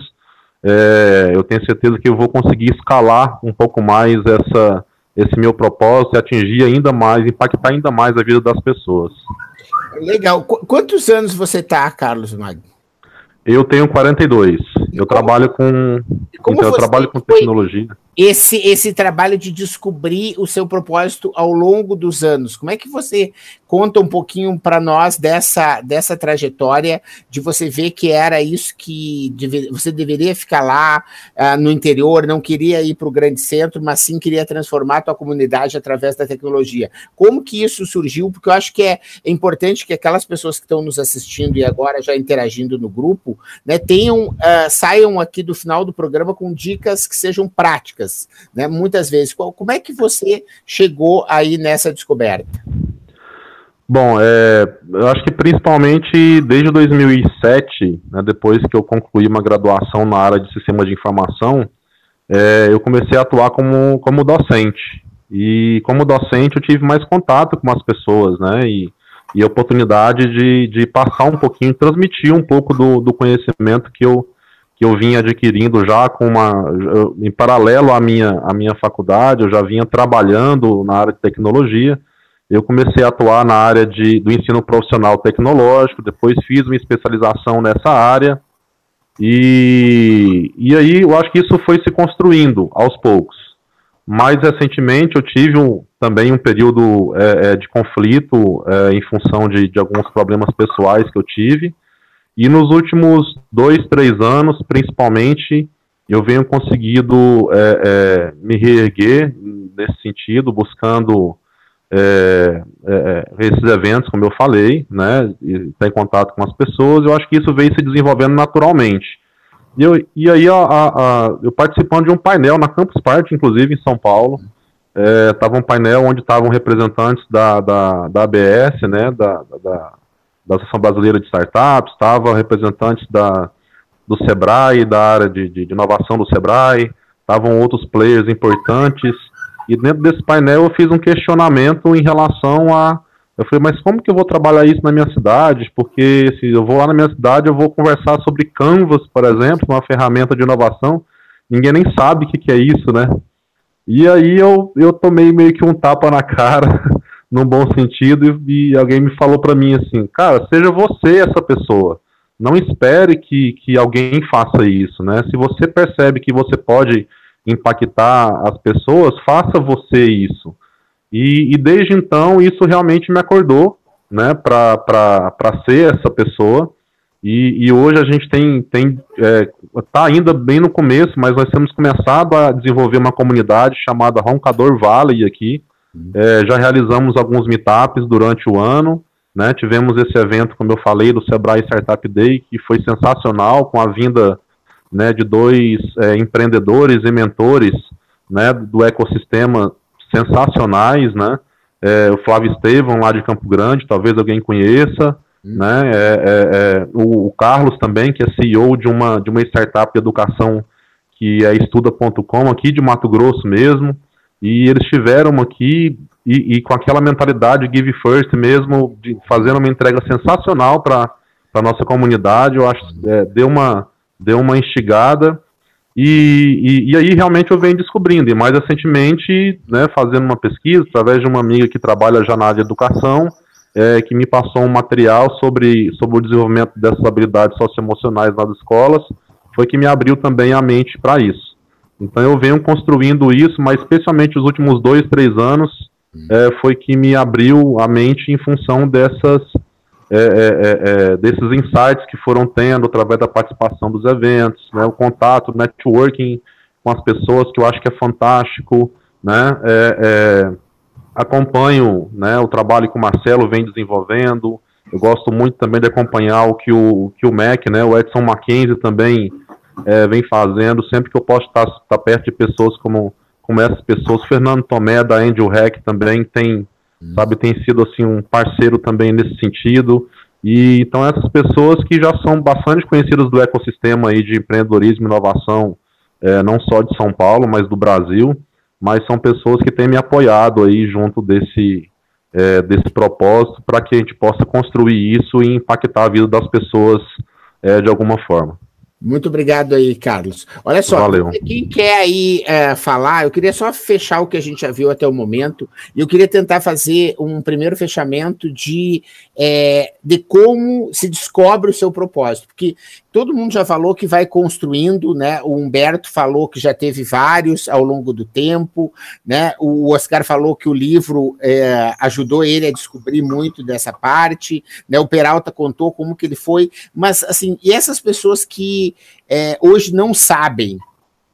é, eu tenho certeza que eu vou conseguir escalar um pouco mais essa, esse meu propósito e atingir ainda mais, impactar ainda mais a vida das pessoas. Legal. Qu quantos anos você está, Carlos Magno? Eu tenho 42. Eu trabalho com. Então, eu trabalho com tecnologia. Esse, esse trabalho de descobrir o seu propósito ao longo dos anos. Como é que você conta um pouquinho para nós dessa, dessa trajetória de você ver que era isso que deve, você deveria ficar lá uh, no interior, não queria ir para o grande centro, mas sim queria transformar a tua comunidade através da tecnologia. Como que isso surgiu? Porque eu acho que é, é importante que aquelas pessoas que estão nos assistindo e agora já interagindo no grupo, né, tenham, uh, saiam aqui do final do programa com dicas que sejam práticas, né? Muitas vezes. Como é que você chegou aí nessa descoberta? Bom, é, eu acho que principalmente desde 2007, né, depois que eu concluí uma graduação na área de sistema de informação, é, eu comecei a atuar como, como docente. E como docente eu tive mais contato com as pessoas, né, e, e oportunidade de, de passar um pouquinho, transmitir um pouco do, do conhecimento que eu, que eu vinha adquirindo já com uma, em paralelo à minha, à minha faculdade, eu já vinha trabalhando na área de tecnologia, eu comecei a atuar na área de, do ensino profissional tecnológico, depois fiz uma especialização nessa área, e, e aí eu acho que isso foi se construindo aos poucos. Mais recentemente eu tive um, também um período é, é, de conflito é, em função de, de alguns problemas pessoais que eu tive, e nos últimos dois, três anos, principalmente, eu venho conseguido é, é, me reerguer nesse sentido, buscando é, é, é, esses eventos, como eu falei, né, estar em contato com as pessoas, eu acho que isso veio se desenvolvendo naturalmente. E, eu, e aí, a, a, a, eu participando de um painel na Campus Party, inclusive, em São Paulo, estava é, um painel onde estavam representantes da, da, da ABS, né, da, da, da Associação Brasileira de Startups, estavam representantes da, do SEBRAE, da área de, de, de inovação do SEBRAE, estavam outros players importantes, e dentro desse painel eu fiz um questionamento em relação a. Eu falei, mas como que eu vou trabalhar isso na minha cidade? Porque se eu vou lá na minha cidade, eu vou conversar sobre Canvas, por exemplo, uma ferramenta de inovação. Ninguém nem sabe o que, que é isso, né? E aí eu, eu tomei meio que um tapa na cara, num bom sentido, e, e alguém me falou para mim assim, cara, seja você essa pessoa. Não espere que, que alguém faça isso, né? Se você percebe que você pode impactar as pessoas, faça você isso. E, e desde então isso realmente me acordou, né, para ser essa pessoa. E, e, hoje a gente tem, tem é, tá ainda bem no começo, mas nós temos começado a desenvolver uma comunidade chamada Roncador Valley aqui. Uhum. É, já realizamos alguns meetups durante o ano, né? Tivemos esse evento, como eu falei, do Sebrae Startup Day, que foi sensacional, com a vinda né, de dois é, empreendedores e mentores né, do ecossistema sensacionais, né, é, o Flávio Estevam, lá de Campo Grande, talvez alguém conheça, hum. né, é, é, é, o, o, Carlos também, que é CEO de uma, de uma startup de educação que é estuda.com, aqui de Mato Grosso mesmo, e eles estiveram aqui e, e, com aquela mentalidade Give First mesmo, de, fazendo uma entrega sensacional para a nossa comunidade, eu acho, é, deu uma deu uma instigada e, e, e, aí realmente eu venho descobrindo, e mais recentemente, né, fazendo uma pesquisa, através de uma amiga que trabalha já na área de educação, é, que me passou um material sobre, sobre o desenvolvimento dessas habilidades socioemocionais nas escolas, foi que me abriu também a mente para isso. Então eu venho construindo isso, mas especialmente os últimos dois, três anos, é, foi que me abriu a mente em função dessas é, é, desses insights que foram tendo através da participação dos eventos, né, o contato, o networking com as pessoas, que eu acho que é fantástico, né, acompanho né, o trabalho que o Marcelo vem desenvolvendo, eu gosto muito também de acompanhar o que o, que o Mac, né, o Edson Mackenzie também vem fazendo, sempre que eu posso estar, estar perto de pessoas como, como essas pessoas, Fernando Tomé, da Angel Hack, também tem sabe, tem sido assim um parceiro também nesse sentido. E então essas pessoas que já são bastante conhecidas do ecossistema aí de empreendedorismo e inovação, é, não só de São Paulo, mas do Brasil, mas são pessoas que têm me apoiado aí junto desse é, desse propósito para que a gente possa construir isso e impactar a vida das pessoas é, de alguma forma. Muito obrigado aí, Carlos. Olha só, Valeu. quem quer aí é, falar, eu queria só fechar o que a gente já viu até o momento, e eu queria tentar fazer um primeiro fechamento de, é, de como se descobre o seu propósito, porque todo mundo já falou que vai construindo, né? O Humberto falou que já teve vários ao longo do tempo, né? O Oscar falou que o livro é, ajudou ele a descobrir muito dessa parte, né? O Peralta contou como que ele foi, mas assim, e essas pessoas que é, hoje não sabem,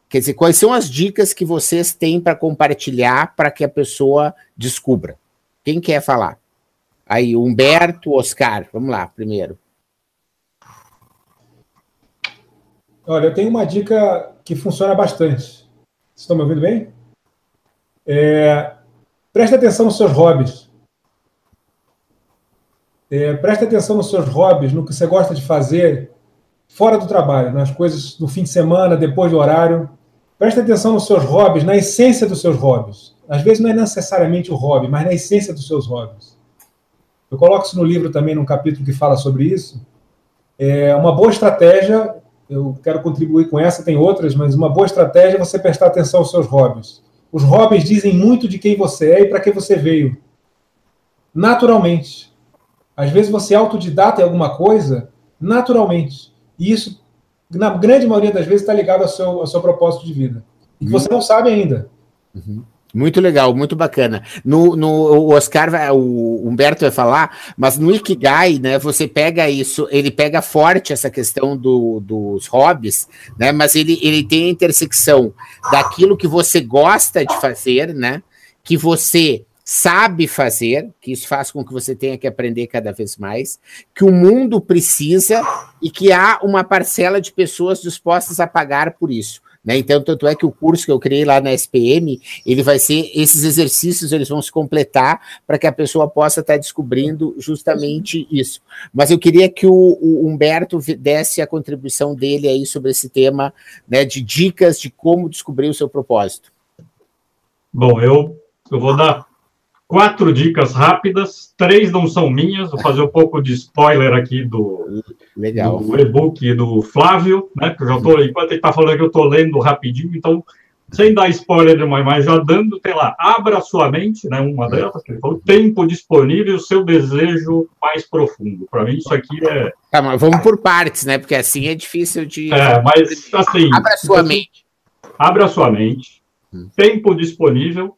quer dizer, quais são as dicas que vocês têm para compartilhar para que a pessoa descubra? Quem quer falar? Aí, Humberto, Oscar, vamos lá, primeiro. Olha, eu tenho uma dica que funciona bastante. Vocês estão me ouvindo bem? É, preste atenção nos seus hobbies. É, preste atenção nos seus hobbies, no que você gosta de fazer fora do trabalho, nas coisas do fim de semana, depois do horário. Preste atenção nos seus hobbies, na essência dos seus hobbies. Às vezes não é necessariamente o hobby, mas na essência dos seus hobbies. Eu coloco isso no livro também, num capítulo que fala sobre isso. É uma boa estratégia eu quero contribuir com essa, tem outras, mas uma boa estratégia é você prestar atenção aos seus hobbies. Os hobbies dizem muito de quem você é e para que você veio. Naturalmente. Às vezes você é autodidata em alguma coisa, naturalmente. E isso, na grande maioria das vezes, está ligado ao seu, ao seu propósito de vida. E uhum. você não sabe ainda. Uhum. Muito legal, muito bacana. No, no o Oscar, vai, o Humberto vai falar, mas no Ikigai, né, você pega isso, ele pega forte essa questão do, dos hobbies, né, mas ele, ele tem a intersecção daquilo que você gosta de fazer, né, que você sabe fazer, que isso faz com que você tenha que aprender cada vez mais, que o mundo precisa e que há uma parcela de pessoas dispostas a pagar por isso. Né? Então, tanto é que o curso que eu criei lá na SPM, ele vai ser, esses exercícios eles vão se completar para que a pessoa possa estar tá descobrindo justamente isso. Mas eu queria que o, o, Humberto desse a contribuição dele aí sobre esse tema, né, de dicas de como descobrir o seu propósito. Bom, eu, eu vou dar quatro dicas rápidas, três não são minhas, vou fazer um pouco de spoiler aqui do, Legal. do e-book do Flávio, né? Que eu já tô, enquanto ele está falando aqui, eu estou lendo rapidinho, então, sem dar spoiler demais, mas já dando, sei lá, abra sua mente, né? Uma delas, que ele falou, tempo disponível e o seu desejo mais profundo. Para mim, isso aqui é. Tá, mas vamos por partes, né? Porque assim é difícil de. É, mas assim. Abra sua mente. Abra sua mente. Hum. Tempo disponível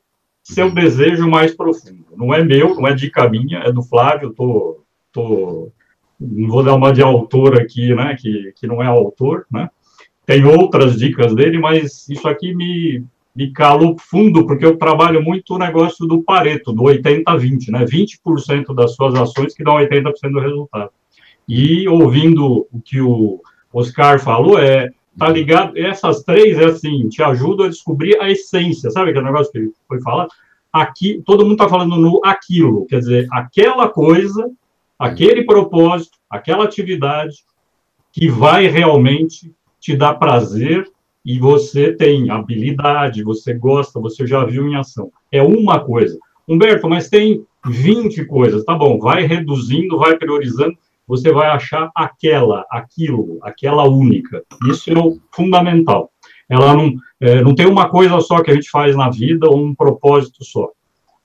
seu desejo mais profundo. Não é meu, não é dica minha, é do Flávio, tô, tô, não vou dar uma de autor aqui, né, que, que não é autor, né, tem outras dicas dele, mas isso aqui me, me calou fundo, porque eu trabalho muito o negócio do Pareto, do 80-20, né, 20% das suas ações que dão 80% do resultado. E ouvindo o que o Oscar falou, é tá ligado? Essas três é assim, te ajudam a descobrir a essência, sabe aquele negócio que foi falado? Aqui, todo mundo está falando no aquilo, quer dizer, aquela coisa, aquele propósito, aquela atividade que vai realmente te dar prazer e você tem habilidade, você gosta, você já viu em ação. É uma coisa. Humberto, mas tem 20 coisas. Tá bom, vai reduzindo, vai priorizando você vai achar aquela, aquilo, aquela única. Isso é o fundamental. Ela não, é, não tem uma coisa só que a gente faz na vida ou um propósito só,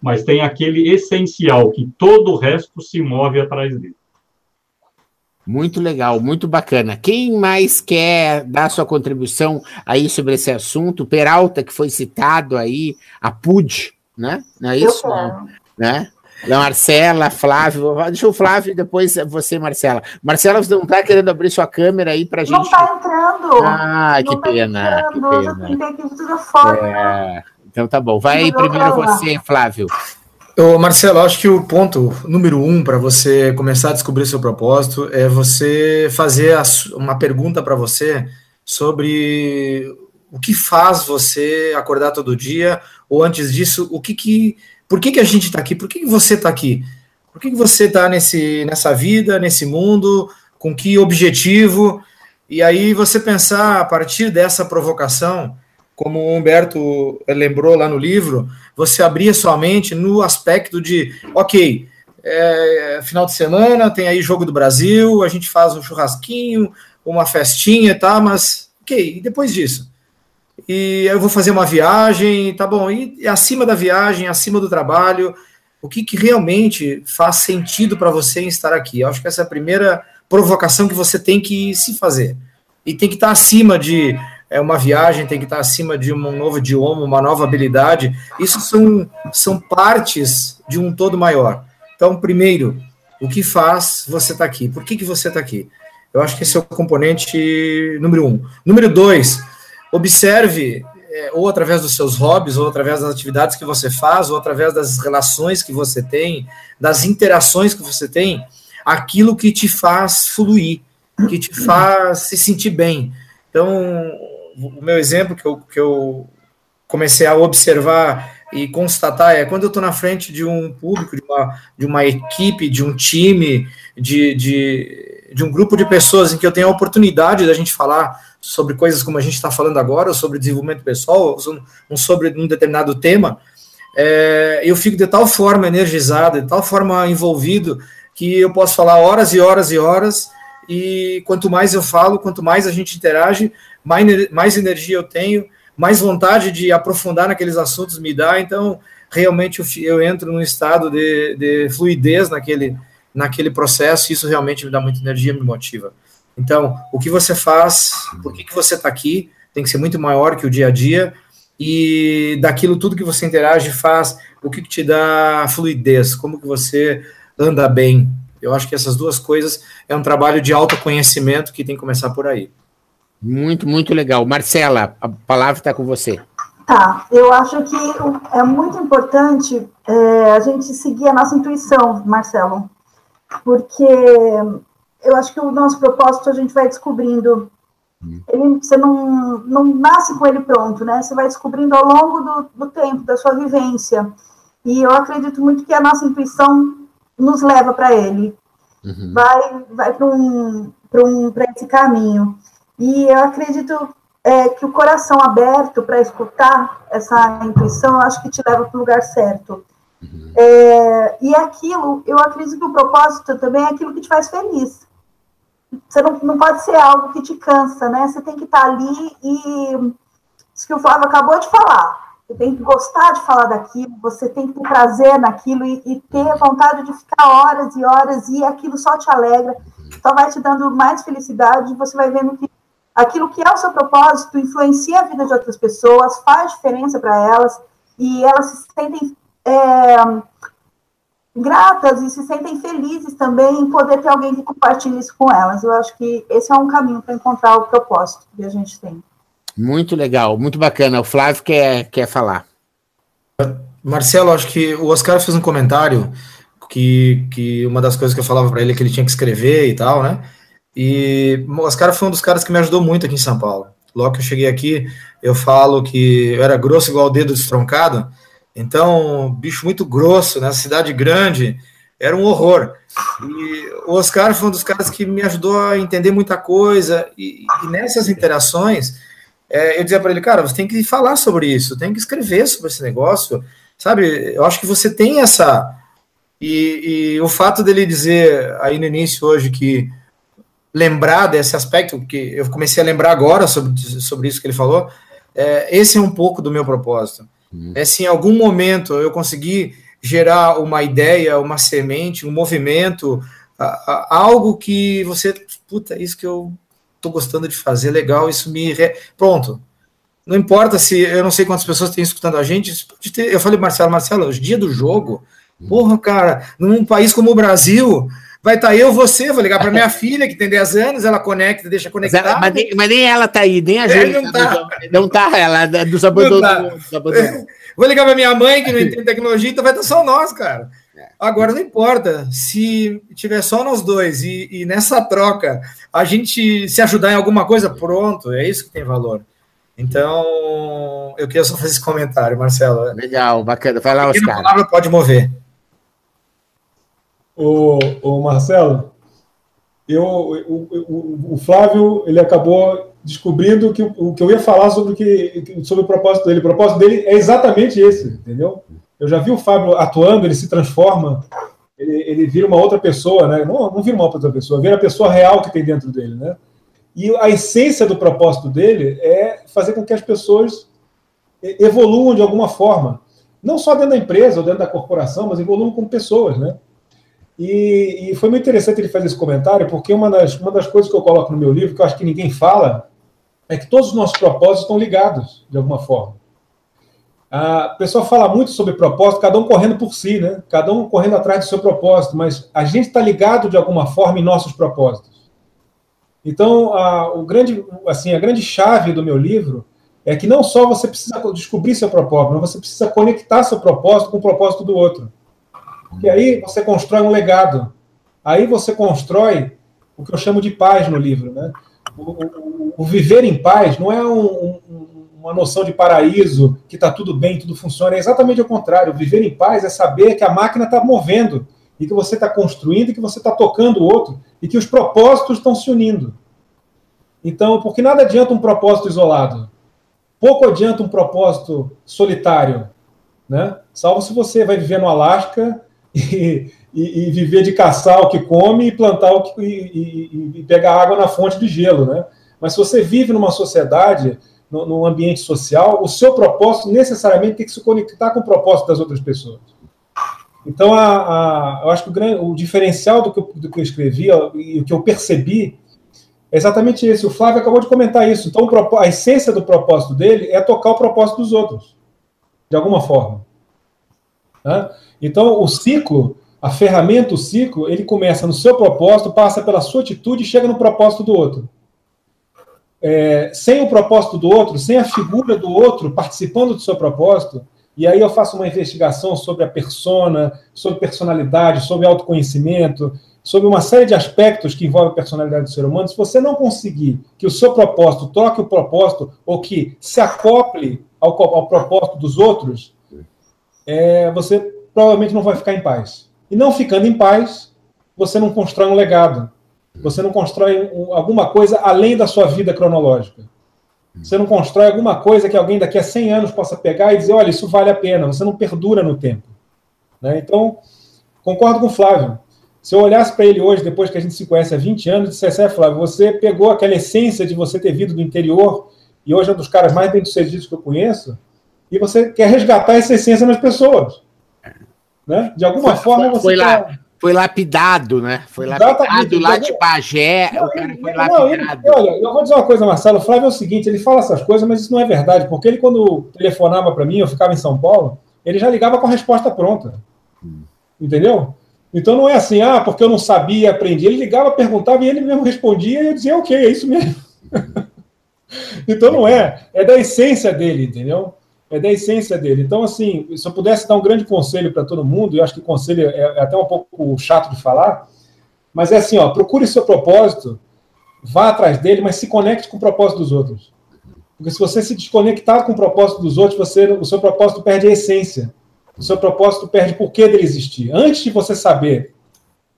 mas tem aquele essencial que todo o resto se move atrás dele. Muito legal, muito bacana. Quem mais quer dar sua contribuição aí sobre esse assunto? Peralta, que foi citado aí, a PUD, né? Não é isso? Né? Marcela, Flávio, deixa o Flávio e depois você, Marcela. Marcela, você não está querendo abrir sua câmera aí para gente? Não está entrando. Ah, que, tá pena, entrando. que pena. aqui tudo fora. É, então tá bom. Vai primeiro você, Flávio. Ô, Marcelo, acho que o ponto número um para você começar a descobrir seu propósito é você fazer uma pergunta para você sobre o que faz você acordar todo dia, ou antes disso, o que, que por que, que a gente está aqui? Por que, que você está aqui? Por que, que você está nessa vida, nesse mundo? Com que objetivo? E aí você pensar a partir dessa provocação, como o Humberto lembrou lá no livro, você abrir sua mente no aspecto de, ok, é, final de semana tem aí jogo do Brasil, a gente faz um churrasquinho, uma festinha, tá? Mas, ok, e depois disso? E eu vou fazer uma viagem, tá bom, e acima da viagem, acima do trabalho, o que, que realmente faz sentido para você estar aqui? Eu acho que essa é a primeira provocação que você tem que se fazer. E tem que estar acima de é, uma viagem, tem que estar acima de um novo idioma, uma nova habilidade. Isso são, são partes de um todo maior. Então, primeiro, o que faz você estar tá aqui? Por que, que você está aqui? Eu acho que esse é o componente número um. Número dois, observe, é, ou através dos seus hobbies, ou através das atividades que você faz, ou através das relações que você tem, das interações que você tem, aquilo que te faz fluir, que te faz se sentir bem. Então, o meu exemplo que eu, que eu comecei a observar e constatar é quando eu estou na frente de um público, de uma, de uma equipe, de um time, de, de, de um grupo de pessoas em que eu tenho a oportunidade da gente falar sobre coisas como a gente está falando agora, ou sobre desenvolvimento pessoal, ou sobre um determinado tema, é, eu fico de tal forma energizado, de tal forma envolvido, que eu posso falar horas e horas e horas, e quanto mais eu falo, quanto mais a gente interage, mais, mais energia eu tenho, mais vontade de aprofundar naqueles assuntos me dá, então realmente eu, eu entro num estado de, de fluidez naquele, naquele processo, e isso realmente me dá muita energia, me motiva. Então, o que você faz, por que, que você está aqui, tem que ser muito maior que o dia a dia, e daquilo tudo que você interage faz, o que, que te dá fluidez, como que você anda bem. Eu acho que essas duas coisas é um trabalho de autoconhecimento que tem que começar por aí. Muito, muito legal. Marcela, a palavra está com você. Tá, eu acho que é muito importante é, a gente seguir a nossa intuição, Marcelo, porque eu acho que o nosso propósito a gente vai descobrindo. Ele, você não, não nasce com ele pronto, né? Você vai descobrindo ao longo do, do tempo, da sua vivência. E eu acredito muito que a nossa intuição nos leva para ele. Uhum. Vai, vai para um, um, esse caminho. E eu acredito é, que o coração aberto para escutar essa intuição, eu acho que te leva para o lugar certo. Uhum. É, e aquilo, eu acredito que o propósito também é aquilo que te faz feliz. Você não, não pode ser algo que te cansa, né? Você tem que estar tá ali e isso que o Flávio acabou de falar. Você tem que gostar de falar daquilo, você tem que ter prazer naquilo e, e ter vontade de ficar horas e horas e aquilo só te alegra, só vai te dando mais felicidade. Você vai vendo que aquilo que é o seu propósito influencia a vida de outras pessoas, faz diferença para elas e elas se sentem é, gratas e se sentem felizes também em poder ter alguém que compartilhe isso com elas. Eu acho que esse é um caminho para encontrar o propósito que a gente tem. Muito legal, muito bacana. O Flávio quer, quer falar. Marcelo, acho que o Oscar fez um comentário que, que uma das coisas que eu falava para ele é que ele tinha que escrever e tal, né? E o Oscar foi um dos caras que me ajudou muito aqui em São Paulo. Logo que eu cheguei aqui, eu falo que eu era grosso igual o dedo destroncado, então, bicho muito grosso, nessa cidade grande, era um horror. E o Oscar foi um dos caras que me ajudou a entender muita coisa, e, e nessas interações, é, eu dizia para ele, cara, você tem que falar sobre isso, tem que escrever sobre esse negócio, sabe? Eu acho que você tem essa. E, e o fato dele dizer aí no início hoje que lembrar desse aspecto, que eu comecei a lembrar agora sobre, sobre isso que ele falou, é, esse é um pouco do meu propósito. Uhum. É se em algum momento eu conseguir gerar uma ideia, uma semente, um movimento, a, a, algo que você, puta, isso que eu tô gostando de fazer, legal, isso me. Re... Pronto. Não importa se eu não sei quantas pessoas têm escutando a gente. Eu falei, Marcelo, Marcelo, os dias do jogo, porra, cara, num país como o Brasil, vai estar tá eu, você, vou ligar para minha filha, que tem 10 anos, ela conecta, deixa conectar. Mas, mas, nem, mas nem ela tá aí, nem a gente. Não tá. Não tá, ela é dos abandonos. Tá. Vou ligar para minha mãe, que não entende tecnologia, então vai estar só nós, cara. Agora não importa se tiver só nós dois e, e, nessa troca a gente se ajudar em alguma coisa, pronto, é isso que tem valor. Então, eu queria só fazer esse comentário, Marcelo. Legal, bacana. Vai lá, Oscar. A palavra pode mover. O, o Marcelo, eu, o, o, o, Flávio, ele acabou descobrindo que o que eu ia falar sobre o que sobre o propósito dele. O propósito dele é exatamente esse, entendeu? Eu já vi o Fábio atuando, ele se transforma, ele, ele vira uma outra pessoa, né? Não, não vira uma outra pessoa, vira a pessoa real que tem dentro dele, né? E a essência do propósito dele é fazer com que as pessoas evoluam de alguma forma. Não só dentro da empresa ou dentro da corporação, mas evoluam como pessoas, né? E, e, foi muito interessante ele fazer esse comentário, porque uma das, uma das coisas que eu coloco no meu livro, que eu acho que ninguém fala, é que todos os nossos propósitos estão ligados, de alguma forma. A pessoa fala muito sobre propósito, cada um correndo por si, né? Cada um correndo atrás do seu propósito, mas a gente está ligado de alguma forma em nossos propósitos. Então, a, o grande, assim, a grande chave do meu livro é que não só você precisa descobrir seu propósito, mas você precisa conectar seu propósito com o propósito do outro. E aí você constrói um legado. Aí você constrói o que eu chamo de paz no livro, né? O, o, o viver em paz não é um, um uma noção de paraíso, que está tudo bem, tudo funciona. É exatamente o contrário. Viver em paz é saber que a máquina está movendo e que você está construindo e que você está tocando o outro e que os propósitos estão se unindo. Então, porque nada adianta um propósito isolado. Pouco adianta um propósito solitário, né? Salvo se você vai viver no Alasca e, e, viver de caçar o que come e plantar o que e, e, pegar água na fonte de gelo, né? Mas se você vive numa sociedade no, no, ambiente social, o seu propósito necessariamente tem que se conectar com o propósito das outras pessoas. Então, a, a, eu acho que o, grande, o diferencial do que, eu, do que eu escrevi e o que eu percebi é exatamente esse. O Flávio acabou de comentar isso. Então, a essência do propósito dele é tocar o propósito dos outros, de alguma forma. Né? Então, o ciclo, a ferramenta, o ciclo, ele começa no seu propósito, passa pela sua atitude e chega no propósito do outro é, sem o propósito do outro, sem a figura do outro participando do seu propósito, e aí eu faço uma investigação sobre a persona, sobre personalidade, sobre autoconhecimento, sobre uma série de aspectos que envolvem a personalidade do ser humano. Se você não conseguir que o seu propósito toque o propósito ou que se acople ao, ao propósito dos outros, é, você provavelmente não vai ficar em paz. E não ficando em paz, você não constrói um legado. Você não constrói alguma coisa além da sua vida cronológica. Você não constrói alguma coisa que alguém daqui a 100 anos possa pegar e dizer: olha, isso vale a pena. Você não perdura no tempo. Né? Então, concordo com o Flávio. Se eu olhasse para ele hoje, depois que a gente se conhece há 20 anos, dissesse: é, Flávio, você pegou aquela essência de você ter vindo do interior e hoje é um dos caras mais bem-sucedidos que eu conheço, e você quer resgatar essa essência nas pessoas. Né? De alguma foi, forma você. Foi lá, tá foi lapidado, né? Foi lapidado lá de não, o cara foi não, lapidado. Ele, olha, eu vou dizer uma coisa, Marcelo. O Flávio é o seguinte: ele fala essas coisas, mas isso não é verdade, porque ele, quando telefonava para mim, eu ficava em São Paulo, ele já ligava com a resposta pronta. Hum. Entendeu? Então não é assim, ah, porque eu não sabia, aprendi. Ele ligava, perguntava e ele mesmo respondia e eu dizia, ok, é isso mesmo. então não é, é da essência dele, entendeu? É da essência dele. Então, assim, se eu pudesse dar um grande conselho para todo mundo, eu acho que conselho é, é, até um pouco chato de falar, mas é assim, ó, procure seu propósito, vá atrás dele, mas se conecte com o propósito dos outros. Porque se você se desconectar com o propósito dos outros, você, o seu propósito perde a essência. O seu propósito perde o porquê dele existir. Antes de você saber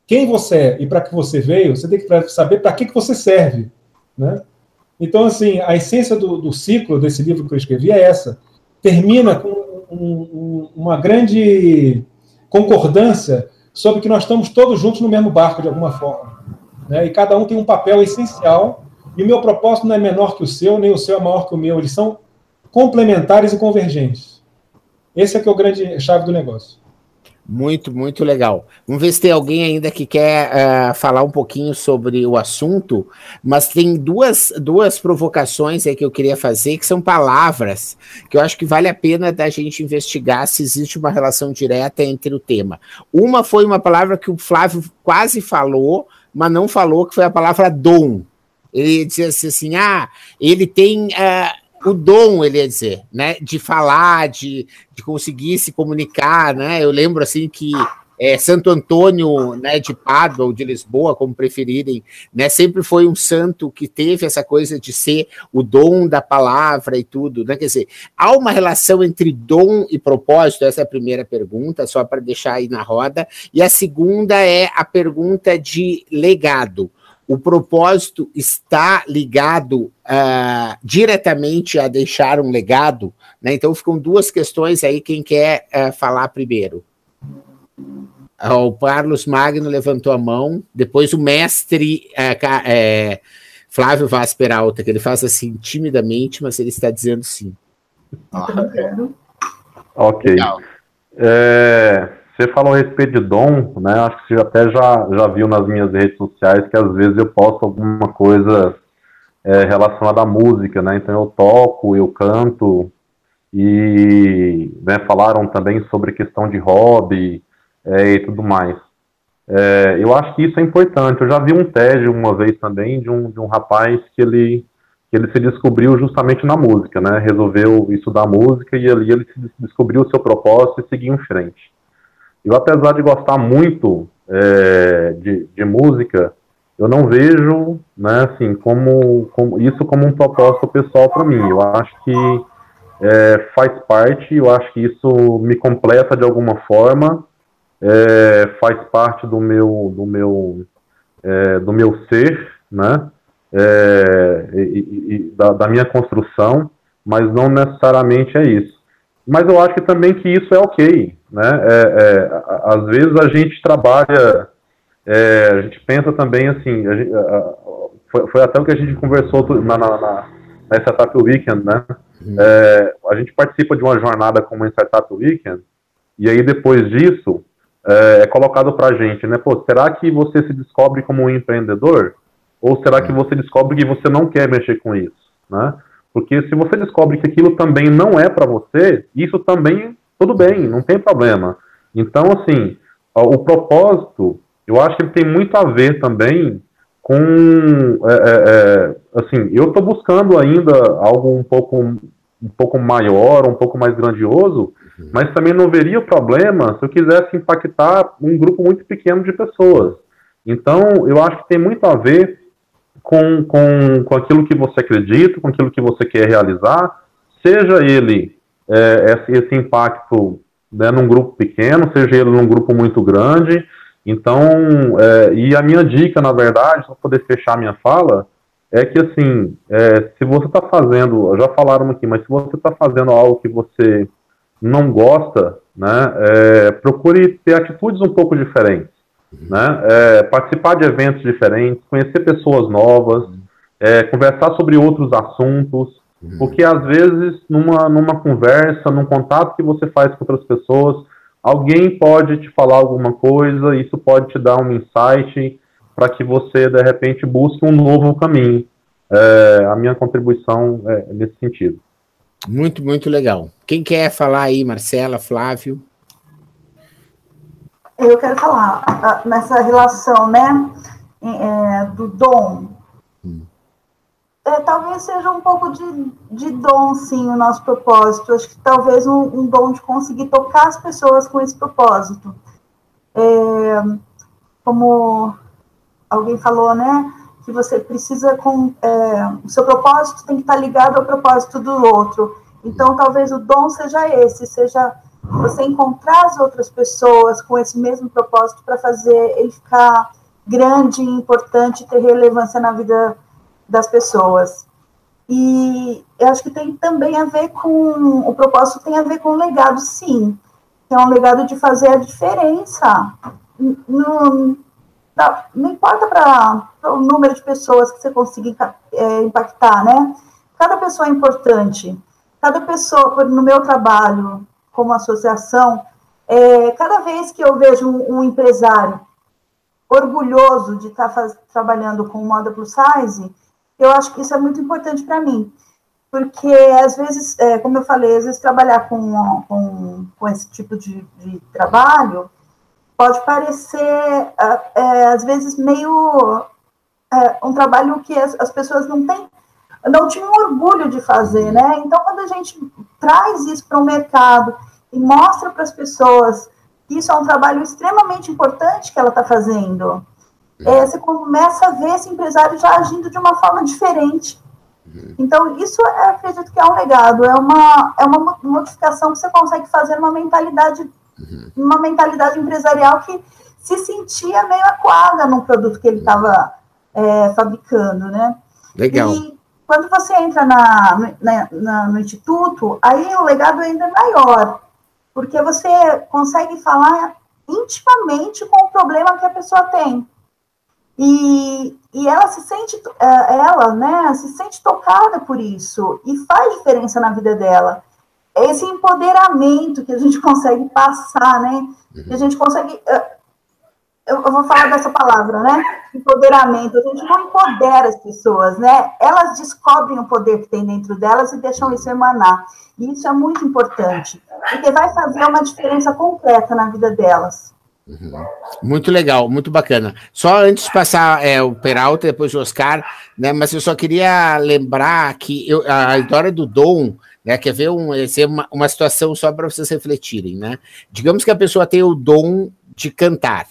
quem você é e para que você veio, você tem que saber para que, que você serve. Né? Então, assim, a essência do, do ciclo desse livro que eu escrevi é essa termina com um, um, uma grande concordância sobre que nós estamos todos juntos no mesmo barco, de alguma forma. Né? E cada um tem um papel essencial, e o meu propósito não é menor que o seu, nem o seu é maior que o meu, eles são complementares e convergentes. Esse é que é o grande chave do negócio. Muito, muito legal. Vamos ver se tem alguém ainda que quer uh, falar um pouquinho sobre o assunto, mas tem duas, duas provocações aí que eu queria fazer, que são palavras que eu acho que vale a pena da gente investigar se existe uma relação direta entre o tema. Uma foi uma palavra que o Flávio quase falou, mas não falou, que foi a palavra dom. Ele dizia assim: ah, ele tem. Uh, o dom, ele ia dizer, né, de falar, de, de conseguir se comunicar, né, eu lembro, assim, que é, Santo Antônio, né, de Pádua ou de Lisboa, como preferirem, né, sempre foi um santo que teve essa coisa de ser o dom da palavra e tudo, né, quer dizer, há uma relação entre dom e propósito, essa é a primeira pergunta, só para deixar aí na roda, e a segunda é a pergunta de legado, o propósito está ligado uh, diretamente a deixar um legado, né? Então ficam duas questões aí, quem quer uh, falar primeiro? Uh, o Carlos Magno levantou a mão, depois o mestre uh, Flávio Vaz Peralta, que ele faz assim timidamente, mas ele está dizendo sim. Ah, ok. É, você falou a respeito de dom, né? Acho que você até já, já viu nas minhas redes sociais que às vezes eu posto alguma coisa é, relacionada à música, né? Então eu toco, eu canto e né, falaram também sobre questão de hobby é, e tudo mais. É, eu acho que isso é importante. Eu já vi um TED uma vez também de um, de um rapaz que ele, que ele se descobriu justamente na música, né? Resolveu estudar música e ali ele se descobriu o seu propósito e seguiu em frente. Eu, apesar de gostar muito é, de, de, música, eu não vejo, né, assim, como, como isso como um propósito pessoal para mim. Eu acho que é, faz parte, eu acho que isso me completa de alguma forma, é, faz parte do meu, do meu, é, do meu ser, né, é, e, e, da, da minha construção, mas não necessariamente é isso. Mas eu acho que também que isso é ok, né? É, é, às vezes a gente trabalha, é, a gente pensa também assim, gente, a, foi, foi, até o que a gente conversou na, na, na, na Startup Weekend, né? Uhum. É, a gente participa de uma jornada como a Startup Weekend, e aí depois disso é, é colocado para a gente, né? Pô, será que você se descobre como um empreendedor? Ou será que você descobre que você não quer mexer com isso, né? Porque se você descobre que aquilo também não é para você, isso também tudo bem, não tem problema. Então, assim, o propósito, eu acho que ele tem muito a ver também com, é, é, é assim, eu estou buscando ainda algo um pouco, um pouco maior, um pouco mais grandioso, uhum. mas também não veria problema se eu quisesse impactar um grupo muito pequeno de pessoas. Então, eu acho que tem muito a ver com, com, com aquilo que você acredita, com aquilo que você quer realizar, seja ele é, esse, impacto né, num grupo pequeno, seja ele num grupo muito grande. Então, é, e a minha dica, na verdade, para poder fechar minha fala, é que assim, é, se você está fazendo, já falaram aqui, mas se você está fazendo algo que você não gosta, né, é, procure ter atitudes um pouco diferentes. Né, é, participar de eventos diferentes, conhecer pessoas novas, é, conversar sobre outros assuntos, Uhum. Porque às vezes, numa, numa conversa, num contato que você faz com outras pessoas, alguém pode te falar alguma coisa, isso pode te dar um insight para que você, de repente, busque um novo caminho. É, a minha contribuição é nesse sentido. Muito, muito legal. Quem quer falar aí, Marcela, Flávio? Eu quero falar nessa relação, né, é, do dom é, talvez seja um pouco de, de dom, sim, o nosso propósito. Acho que talvez um, um dom de conseguir tocar as pessoas com esse propósito. É, como alguém falou, né? Que você precisa com é, o seu propósito tem que estar ligado ao propósito do outro. Então, talvez o dom seja esse, seja você encontrar as outras pessoas com esse mesmo propósito para fazer ele ficar grande, importante, ter relevância na vida das pessoas. E eu acho que tem também a ver com o propósito tem a ver com o legado, sim, é um legado de fazer a diferença. Não, não importa para o número de pessoas que você conseguir é, impactar, né? Cada pessoa é importante. Cada pessoa, no meu trabalho como associação, é, cada vez que eu vejo um, um empresário orgulhoso de estar tá trabalhando com moda plus size, eu acho que isso é muito importante para mim, porque às vezes, é, como eu falei, às vezes trabalhar com, com, com esse tipo de, de trabalho pode parecer, é, é às vezes, meio é, um trabalho que as, as pessoas não têm, não tinham orgulho de fazer, né? Então, quando a gente traz isso para o mercado e mostra para as pessoas que isso é um trabalho extremamente importante que ela está fazendo, é, você começa a ver esse empresário já agindo de uma forma diferente. Uhum. Então, isso eu acredito que é um legado, é uma, é uma modificação que você consegue fazer numa mentalidade, uhum. uma mentalidade empresarial que se sentia meio aquada no produto que ele estava é, fabricando, né? Legal. E quando você entra na, na, na, no instituto, aí o legado ainda é maior, porque você consegue falar intimamente com o problema que a pessoa tem. E, e ela se sente, é, ela, né, se sente tocada por isso e faz diferença na vida dela. Esse empoderamento que a gente consegue passar, né, Uhum. A gente consegue. Eu, eu vou falar dessa palavra, né? Empoderamento. A gente não empodera as pessoas, né? Elas descobrem o poder que tem dentro delas e deixam isso emanar. E isso é muito importante, porque vai fazer uma diferença concreta na vida delas. Uhum. Muito legal, muito bacana. Só antes de passar é, o Peralta, depois o Oscar, né? Mas eu só queria lembrar que eu, a história do Dom, né? Quer ver um, uma, uma situação só para vocês refletirem, né? Digamos que a pessoa tem o dom de cantar,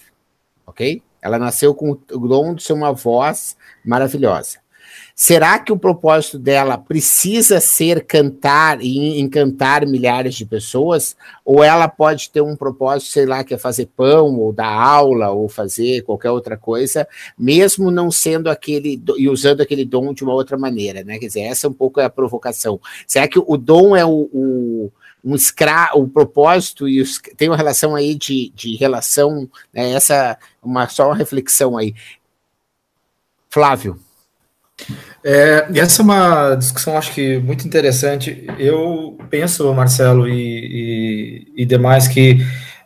ok? Ela nasceu com o dom de ser uma voz maravilhosa. Será que o propósito dela precisa ser cantar e encantar milhares de pessoas? Ou ela pode ter um propósito, sei lá, que é fazer pão, ou dar aula, ou fazer qualquer outra coisa, mesmo não sendo aquele e usando aquele dom de uma outra maneira, né? Quer dizer, essa é um pouco a provocação. Será que o dom é o, o um escra o propósito e os, tem uma relação aí de, de relação, né, essa uma só uma reflexão aí. Flávio. É, essa é uma discussão, acho que muito interessante. Eu penso, Marcelo e, e, e demais, que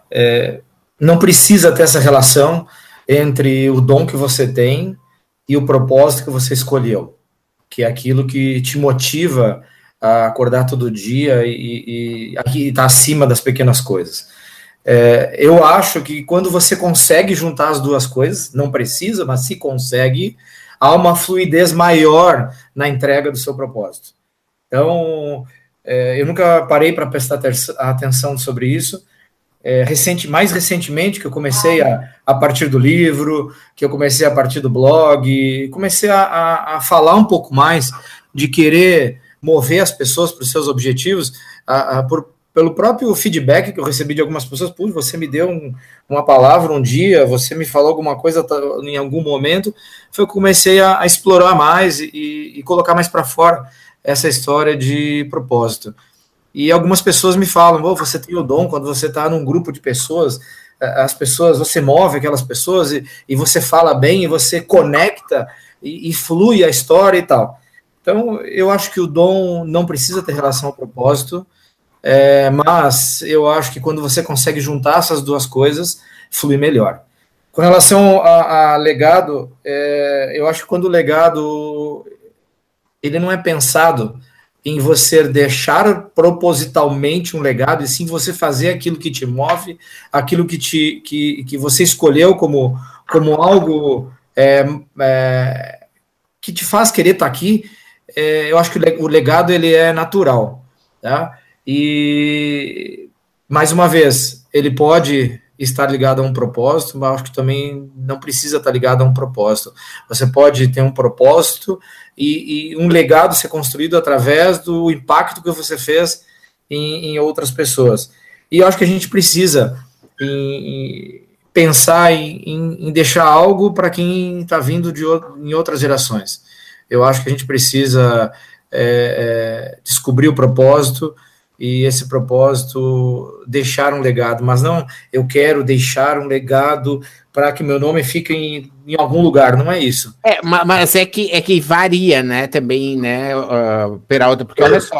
é, não precisa ter essa relação entre o dom que você tem e o propósito que você escolheu, que é aquilo que te motiva acordar todo dia e estar tá acima das pequenas coisas. É, eu acho que quando você consegue juntar as duas coisas, não precisa, mas se consegue, há uma fluidez maior na entrega do seu propósito. Então, é, eu nunca parei para prestar atenção sobre isso. É, recente, mais recentemente, que eu comecei a, a partir do livro, que eu comecei a partir do blog, comecei a, a, a falar um pouco mais de querer mover as pessoas para os seus objetivos, a, a, por, pelo próprio feedback que eu recebi de algumas pessoas, Pô, você me deu um, uma palavra um dia, você me falou alguma coisa em algum momento, foi que comecei a, a explorar mais e, e, colocar mais para fora essa história de propósito. E algumas pessoas me falam, oh, você tem o dom quando você está num grupo de pessoas, as pessoas, você move aquelas pessoas e, e você fala bem, e você conecta e, e flui a história e tal. Então, eu acho que o dom não precisa ter relação ao propósito, é, mas eu acho que quando você consegue juntar essas duas coisas, flui melhor. Com relação a, a legado, é, eu acho que quando o legado ele não é pensado em você deixar propositalmente um legado, e sim você fazer aquilo que te move, aquilo que, te, que, que você escolheu como, como algo é, é, que te faz querer estar aqui, é, eu acho que o legado ele é natural, tá? E, mais uma vez, ele pode estar ligado a um propósito, mas acho que também não precisa estar ligado a um propósito. Você pode ter um propósito e, e um legado ser construído através do impacto que você fez em, em outras pessoas. E acho que a gente precisa em, em pensar em, em, deixar algo para quem está vindo de, em outras gerações. Eu acho que a gente precisa é, é, descobrir o propósito, e esse propósito deixar um legado, mas não eu quero deixar um legado para que meu nome fique em, em, algum lugar, não é isso. É, mas é que é que varia, né, também, né, uh, Peralta, porque olha só,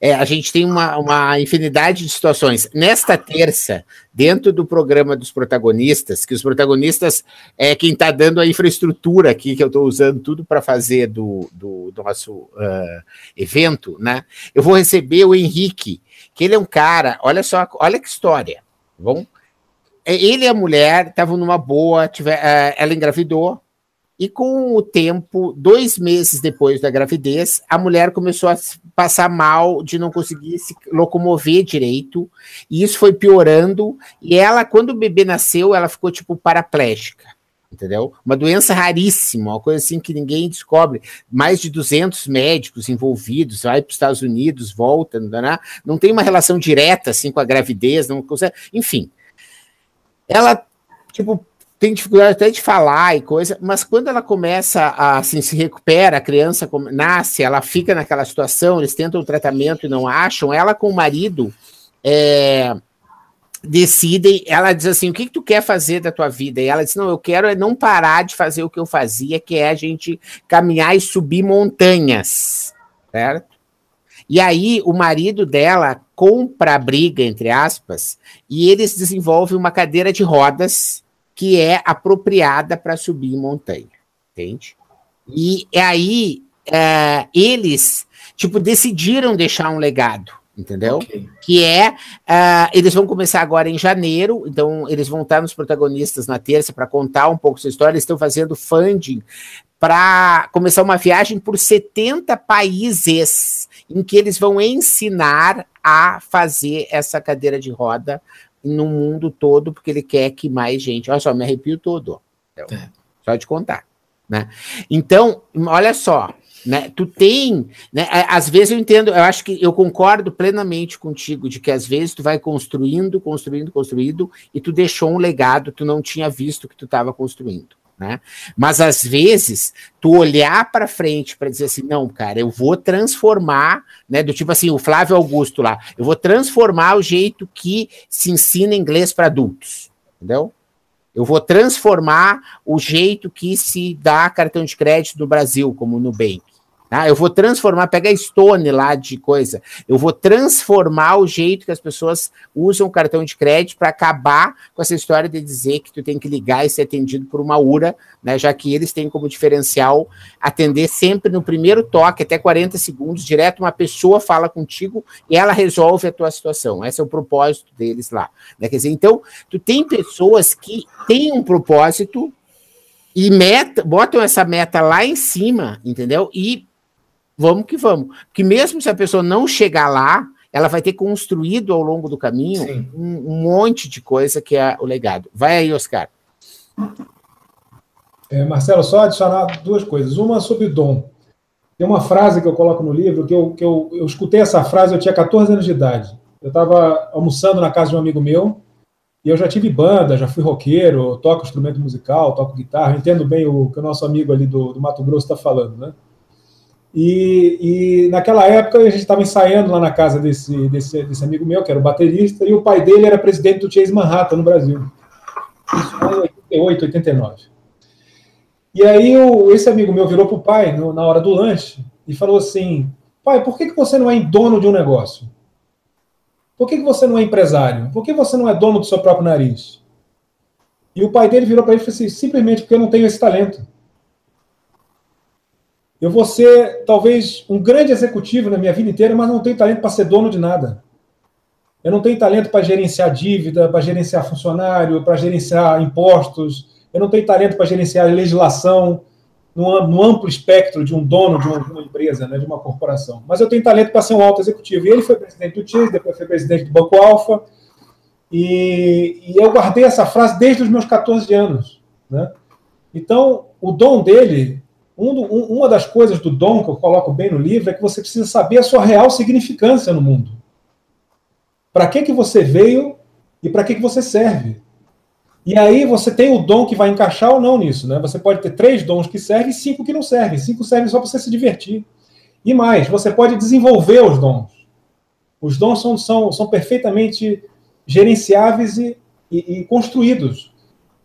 é, a gente tem uma, uma infinidade de situações. Nesta terça, dentro do programa dos protagonistas, que os protagonistas é quem está dando a infraestrutura aqui, que eu estou usando tudo para fazer do, do, do nosso uh, evento, né? Eu vou receber o Henrique, que ele é um cara, olha só, olha que história, tá bom? É, ele e a mulher estavam numa boa, tiver, uh, ela engravidou, e com o tempo, dois meses depois da gravidez, a mulher começou a passar mal de não conseguir se locomover direito, e isso foi piorando. E ela, quando o bebê nasceu, ela ficou tipo paraplégica, entendeu? Uma doença raríssima, uma coisa assim que ninguém descobre. Mais de 200 médicos envolvidos, vai para os Estados Unidos, volta, não, não, não tem uma relação direta assim com a gravidez, não consegue, enfim. Ela tipo tem dificuldade até de falar e coisa, mas quando ela começa a assim, se recupera, a criança nasce, ela fica naquela situação, eles tentam o tratamento e não acham, ela com o marido é, decidem, ela diz assim, o que, que tu quer fazer da tua vida? E ela diz, não, eu quero é não parar de fazer o que eu fazia, que é a gente caminhar e subir montanhas, certo? E aí o marido dela compra a briga, entre aspas, e eles desenvolvem uma cadeira de rodas que é apropriada para subir montanha, entende? E aí é, eles, tipo, decidiram deixar um legado, entendeu? Okay. Que é, uh, eles vão começar agora em janeiro, então eles vão estar nos protagonistas na terça para contar um pouco sua história, eles estão fazendo funding para começar uma viagem por 70 países em que eles vão ensinar a fazer essa cadeira de roda no mundo todo, porque ele quer que mais gente. Olha só, me arrepio todo. Então, é. Só de contar. Né? Então, olha só, né? Tu tem, né? Às vezes eu entendo, eu acho que eu concordo plenamente contigo de que às vezes tu vai construindo, construindo, construindo e tu deixou um legado, tu não tinha visto que tu estava construindo. Né? Mas às vezes tu olhar para frente para dizer assim, não, cara, eu vou transformar, né? Do tipo assim, o Flávio Augusto lá, eu vou transformar o jeito que se ensina inglês para adultos, entendeu? Eu vou transformar o jeito que se dá cartão de crédito no Brasil, como o Nubank. Ah, eu vou transformar, pega a Stone lá de coisa. Eu vou transformar o jeito que as pessoas usam o cartão de crédito para acabar com essa história de dizer que tu tem que ligar e ser atendido por uma URA, né? Já que eles têm como diferencial atender sempre no primeiro toque, até 40 segundos, direto uma pessoa fala contigo e ela resolve a tua situação. Esse é o propósito deles lá. Né? Quer dizer, então, tu tem pessoas que têm um propósito e meta, botam essa meta lá em cima, entendeu? E vamos que vamos. Porque mesmo se a pessoa não chegar lá, ela vai ter construído ao longo do caminho um, um, monte de coisa que é o legado. Vai aí, Oscar. É, Marcelo, só adicionar duas coisas. Uma sobre dom. Tem uma frase que eu coloco no livro, que eu, que eu, eu escutei essa frase, eu tinha 14 anos de idade. Eu estava almoçando na casa de um amigo meu, e eu já tive banda, já fui roqueiro, toco instrumento musical, toco guitarra, entendo bem o que o nosso amigo ali do, do Mato Grosso está falando, né? E, e, naquela época a gente estava ensaiando lá na casa desse, desse, desse, amigo meu, que era o baterista, e o pai dele era presidente do Chase Manhattan no Brasil. Isso foi em 88, 89. E aí o, esse amigo meu virou para o pai no, na hora do lanche e falou assim: Pai, por que, que você não é dono de um negócio? Por que, que você não é empresário? Por que você não é dono do seu próprio nariz? E o pai dele virou para ele e falou assim: simplesmente porque eu não tenho esse talento. Eu vou ser talvez um grande executivo na minha vida inteira, mas não tenho talento para ser dono de nada. Eu não tenho talento para gerenciar dívida, para gerenciar funcionário, para gerenciar impostos. Eu não tenho talento para gerenciar legislação no, amplo espectro de um dono de uma, de uma empresa, né, de uma corporação. Mas eu tenho talento para ser um alto executivo. E ele foi presidente do Chase, depois foi presidente do Banco Alfa. E, e eu guardei essa frase desde os meus 14 anos. Né? Então, o dom dele um do, um, uma das coisas do dom que eu coloco bem no livro é que você precisa saber a sua real significância no mundo. Para que, que você veio e para que, que você serve. E aí você tem o dom que vai encaixar ou não nisso. Né? Você pode ter três dons que servem e cinco que não servem. Cinco servem só para você se divertir. E mais, você pode desenvolver os dons. Os dons são, são, são perfeitamente gerenciáveis e, e, e construídos.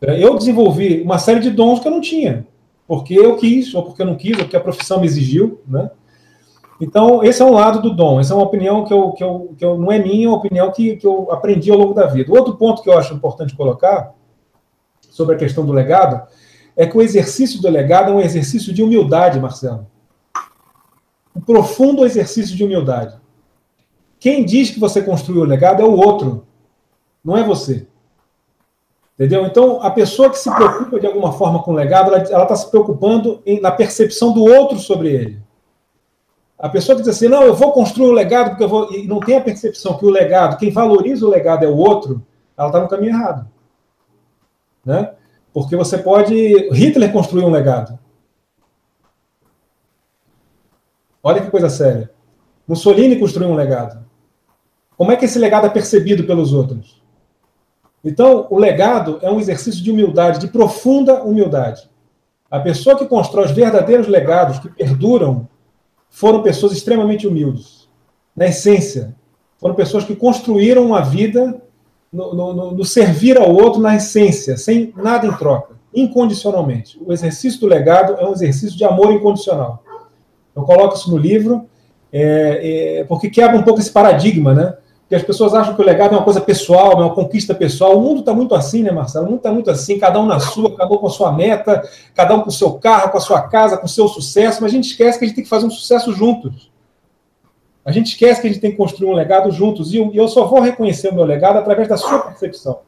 Eu desenvolvi uma série de dons que eu não tinha porque eu quis, ou porque eu não quis, ou porque a profissão me exigiu, né? Então, esse é um lado do dom, essa é uma opinião que, eu, que, eu, que eu, não é minha, é uma opinião que, que eu aprendi ao longo da vida. Outro ponto que eu acho importante colocar sobre a questão do legado é que o exercício do legado é um exercício de humildade, Marcelo. Um profundo exercício de humildade. Quem diz que você construiu o legado é o outro, não é você. Entendeu? Então, a pessoa que se preocupa de alguma forma com o legado, ela está se preocupando em, na percepção do outro sobre ele. A pessoa que diz assim, não, eu vou construir o um legado porque eu vou. E não tem a percepção que o legado, quem valoriza o legado é o outro, ela está no caminho errado. Né? Porque você pode. Hitler construiu um legado. Olha que coisa séria. Mussolini construiu um legado. Como é que esse legado é percebido pelos outros? Então, o legado é um exercício de humildade, de profunda humildade. A pessoa que constrói os verdadeiros legados, que perduram, foram pessoas extremamente humildes. Na essência, foram pessoas que construíram uma vida no, no, no, servir ao outro na essência, sem nada em troca, incondicionalmente. O exercício do legado é um exercício de amor incondicional. Eu coloco isso no livro é, é, porque quebra um pouco esse paradigma, né? Que as pessoas acham que o legado é uma coisa pessoal, é uma conquista pessoal. O mundo está muito assim, né, Marcelo? O mundo está muito assim, cada um na sua, cada um com a sua meta, cada um com o seu carro, com a sua casa, com o seu sucesso, mas a gente esquece que a gente tem que fazer um sucesso juntos. A gente esquece que a gente tem que construir um legado juntos. E eu só vou reconhecer o meu legado através da sua percepção.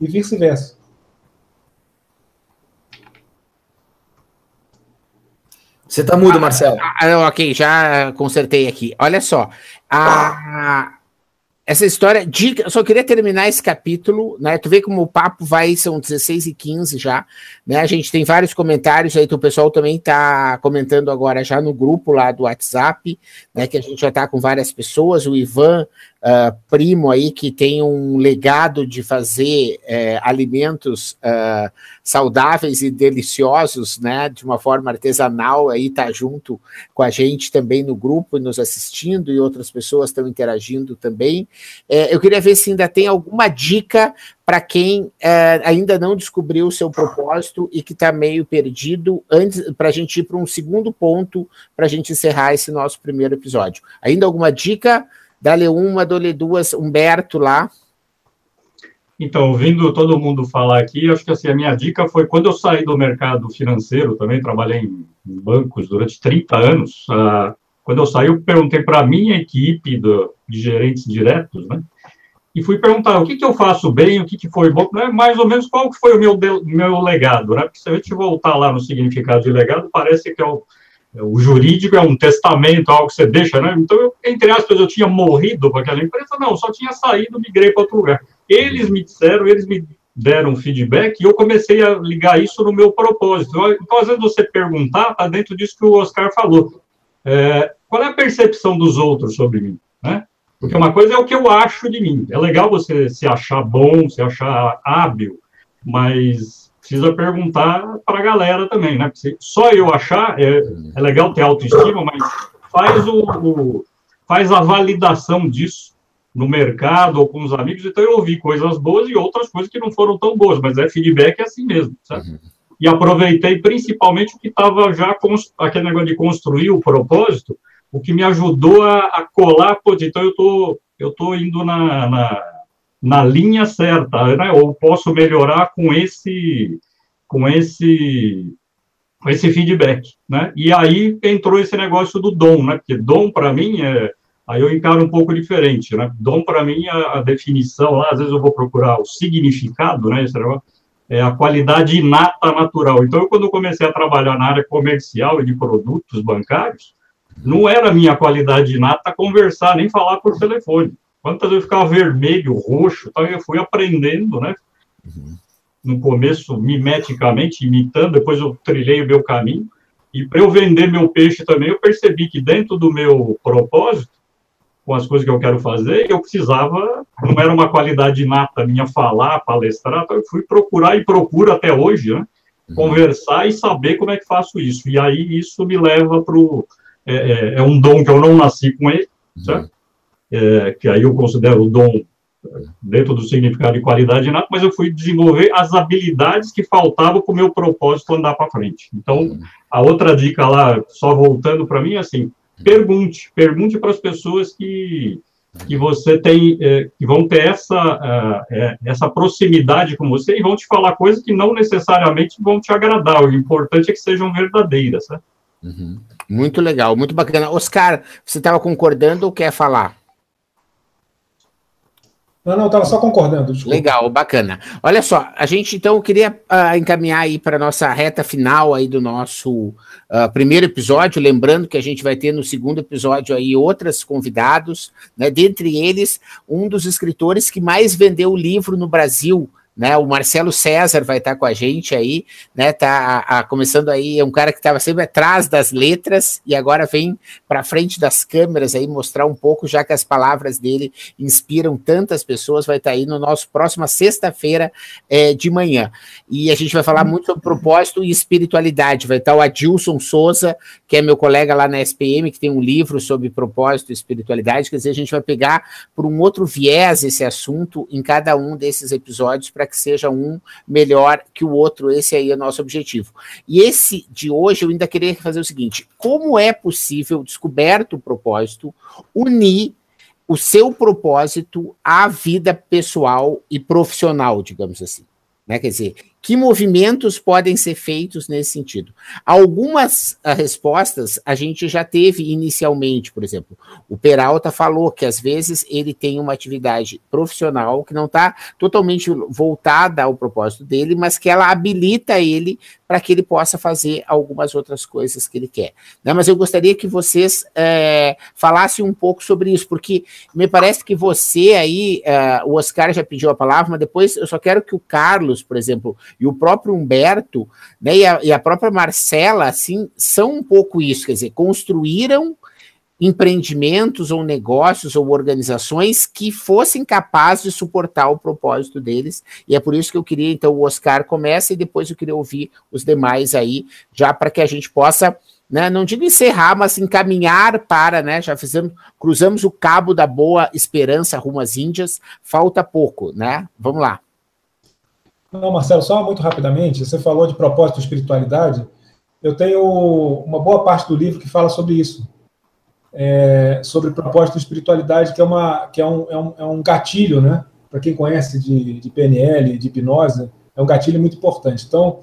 E vice-versa. Você está mudo, Marcelo. Ah, ah, ok, já consertei aqui. Olha só, a, essa história, dica, eu só queria terminar esse capítulo, né? Tu vê como o papo vai, são 16 e 15 já, né? A gente tem vários comentários aí, então o pessoal também está comentando agora já no grupo lá do WhatsApp, né? Que a gente já está com várias pessoas, o Ivan uh, primo aí que tem um legado de fazer uh, alimentos uh, saudáveis e deliciosos, né, de uma forma artesanal, aí tá junto com a gente também no grupo, nos assistindo e outras pessoas estão interagindo também. É, eu queria ver se ainda tem alguma dica para quem é, ainda não descobriu o seu propósito e que está meio perdido, antes para a gente ir para um segundo ponto para a gente encerrar esse nosso primeiro episódio. Ainda alguma dica? Dá-lhe uma, dou-lhe duas, Humberto lá. Então, ouvindo todo mundo falar aqui, acho que assim, a minha dica foi quando eu saí do mercado financeiro, também trabalhei em, bancos durante 30 anos, uh, quando eu saí, eu perguntei para a minha equipe do, de gerentes diretos, né? E fui perguntar o que, que eu faço bem, o que, que foi bom, né, mais ou menos qual foi o meu, meu legado, né? Porque se a gente voltar lá no significado de legado, parece que é o, o jurídico é um testamento, algo que você deixa, né? Então, eu, entre aspas, eu tinha morrido com aquela empresa, não, só tinha saído, migrei para outro lugar. Eles me disseram, eles me deram feedback e eu comecei a ligar isso no meu propósito. Então, às vezes, você perguntar, está dentro disso que o Oscar falou. É, qual é a percepção dos outros sobre mim, né? Porque uma coisa é o que eu acho de mim. É legal você se achar bom, se achar hábil, mas precisa perguntar para a galera também, né? Porque só eu achar, é, é legal ter autoestima, mas faz, o, o, faz a validação disso no mercado ou com os amigos. Então, eu ouvi coisas boas e outras coisas que não foram tão boas, mas é feedback é assim mesmo, certo? Uhum. E aproveitei principalmente o que estava já, aquele negócio de construir o propósito, o que me ajudou a, a colar, pô, então eu tô, eu tô indo na, na na linha certa, né? ou posso melhorar com esse, com esse, com esse feedback, né? E aí entrou esse negócio do dom, né? Porque dom para mim é, aí eu encaro um pouco diferente, né? Dom para mim a, a, definição lá, às vezes eu vou procurar o significado, né? Esse negócio, é a qualidade inata natural. Então, eu, quando eu comecei a trabalhar na área comercial e de produtos bancários, não era minha qualidade inata conversar, nem falar por telefone. Quantas vezes eu ficava vermelho, roxo, tal, eu fui aprendendo, né? Uhum. No começo, mimeticamente, imitando, depois eu trilhei o meu caminho. E para eu vender meu peixe também, eu percebi que dentro do meu propósito, com as coisas que eu quero fazer, eu precisava, não era uma qualidade inata minha falar, palestrar, então eu fui procurar e procuro até hoje, né? Uhum. Conversar e saber como é que faço isso. E aí isso me leva para o. É, é, é, um dom que eu não nasci com ele, certo? É, que aí eu considero dom dentro do significado de qualidade mas eu fui desenvolver as habilidades que faltavam para o meu propósito andar para frente. Então, a outra dica lá, só voltando para mim, é assim, pergunte, pergunte para as pessoas que, que você tem, é, que vão ter essa, é, essa proximidade com você e vão te falar coisas que não necessariamente vão te agradar, o importante é que sejam verdadeiras, né? Uhum. Muito legal, muito bacana. Oscar, você estava concordando ou quer falar? Não, não, estava só concordando. Desculpa. Legal, bacana. Olha só, a gente então queria uh, encaminhar aí para nossa reta final aí do nosso uh, primeiro episódio, lembrando que a gente vai ter no segundo episódio aí outros convidados, né? Dentre eles, um dos escritores que mais vendeu livro no Brasil, né? O Marcelo César vai estar com a gente aí, né? Tá a, a, começando aí, é um cara que estava sempre atrás das letras e agora vem para frente das câmeras aí mostrar um pouco, já que as palavras dele inspiram tantas pessoas, vai estar aí no nosso próxima sexta-feira é, de manhã. E a gente vai falar muito sobre propósito e espiritualidade. Vai estar o Adilson Souza, que é meu colega lá na SPM, que tem um livro sobre propósito e espiritualidade. Quer dizer, a gente vai pegar por um outro viés esse assunto em cada um desses episódios para para que seja um melhor que o outro. Esse aí é o nosso objetivo. E esse de hoje eu ainda queria fazer o seguinte: como é possível, descoberto o propósito, unir o seu propósito à vida pessoal e profissional, digamos assim? Né? Quer dizer, que movimentos podem ser feitos nesse sentido? Algumas uh, respostas a gente já teve inicialmente, por exemplo, o Peralta falou que às vezes ele tem uma atividade profissional que não está totalmente voltada ao propósito dele, mas que ela habilita ele para que ele possa fazer algumas outras coisas que ele quer. Né? Mas eu gostaria que vocês é, falassem um pouco sobre isso, porque me parece que você aí, é, o Oscar já pediu a palavra, mas depois eu só quero que o Carlos, por exemplo, e o próprio Humberto, né, e, a, e a própria Marcela, assim, são um pouco isso, quer dizer, construíram empreendimentos ou negócios ou organizações que fossem capazes de suportar o propósito deles. E é por isso que eu queria, então, o Oscar começa e depois eu queria ouvir os demais aí, já para que a gente possa, né, não digo encerrar, mas encaminhar para, né, já fizemos, cruzamos o cabo da boa esperança rumo às Índias, falta pouco, né? Vamos lá. Não, Marcelo, só muito rapidamente, você falou de propósito e espiritualidade. Eu tenho uma boa parte do livro que fala sobre isso. É, sobre propósito e espiritualidade, que é, uma, que é, um, é, um, é um gatilho, né? Para quem conhece de, de PNL, de hipnose, é um gatilho muito importante. Então,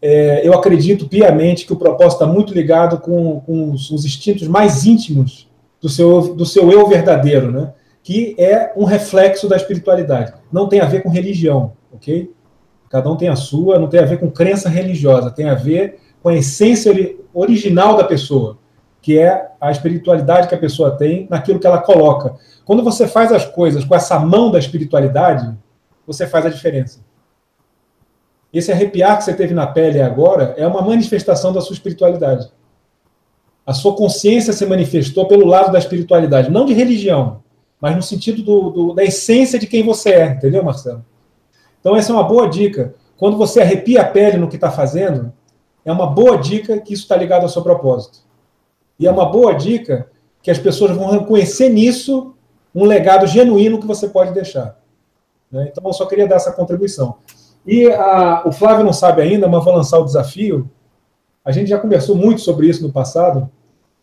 é, eu acredito piamente que o propósito está muito ligado com, com os, os, instintos mais íntimos do seu, do seu eu verdadeiro, né? Que é um reflexo da espiritualidade. Não tem a ver com religião, ok? Cada um tem a sua, não tem a ver com crença religiosa, tem a ver com a essência original da pessoa, que é a espiritualidade que a pessoa tem naquilo que ela coloca. Quando você faz as coisas com essa mão da espiritualidade, você faz a diferença. Esse arrepiar que você teve na pele agora é uma manifestação da sua espiritualidade. A sua consciência se manifestou pelo lado da espiritualidade, não de religião, mas no sentido do, do, da essência de quem você é, entendeu, Marcelo? Então, essa é uma boa dica. Quando você arrepia a pele no que está fazendo, é uma boa dica que isso está ligado ao seu propósito. E é uma boa dica que as pessoas vão reconhecer nisso um legado genuíno que você pode deixar. Né? Então, eu só queria dar essa contribuição. E a, o Flávio não sabe ainda, mas vou lançar o desafio. A gente já conversou muito sobre isso no passado,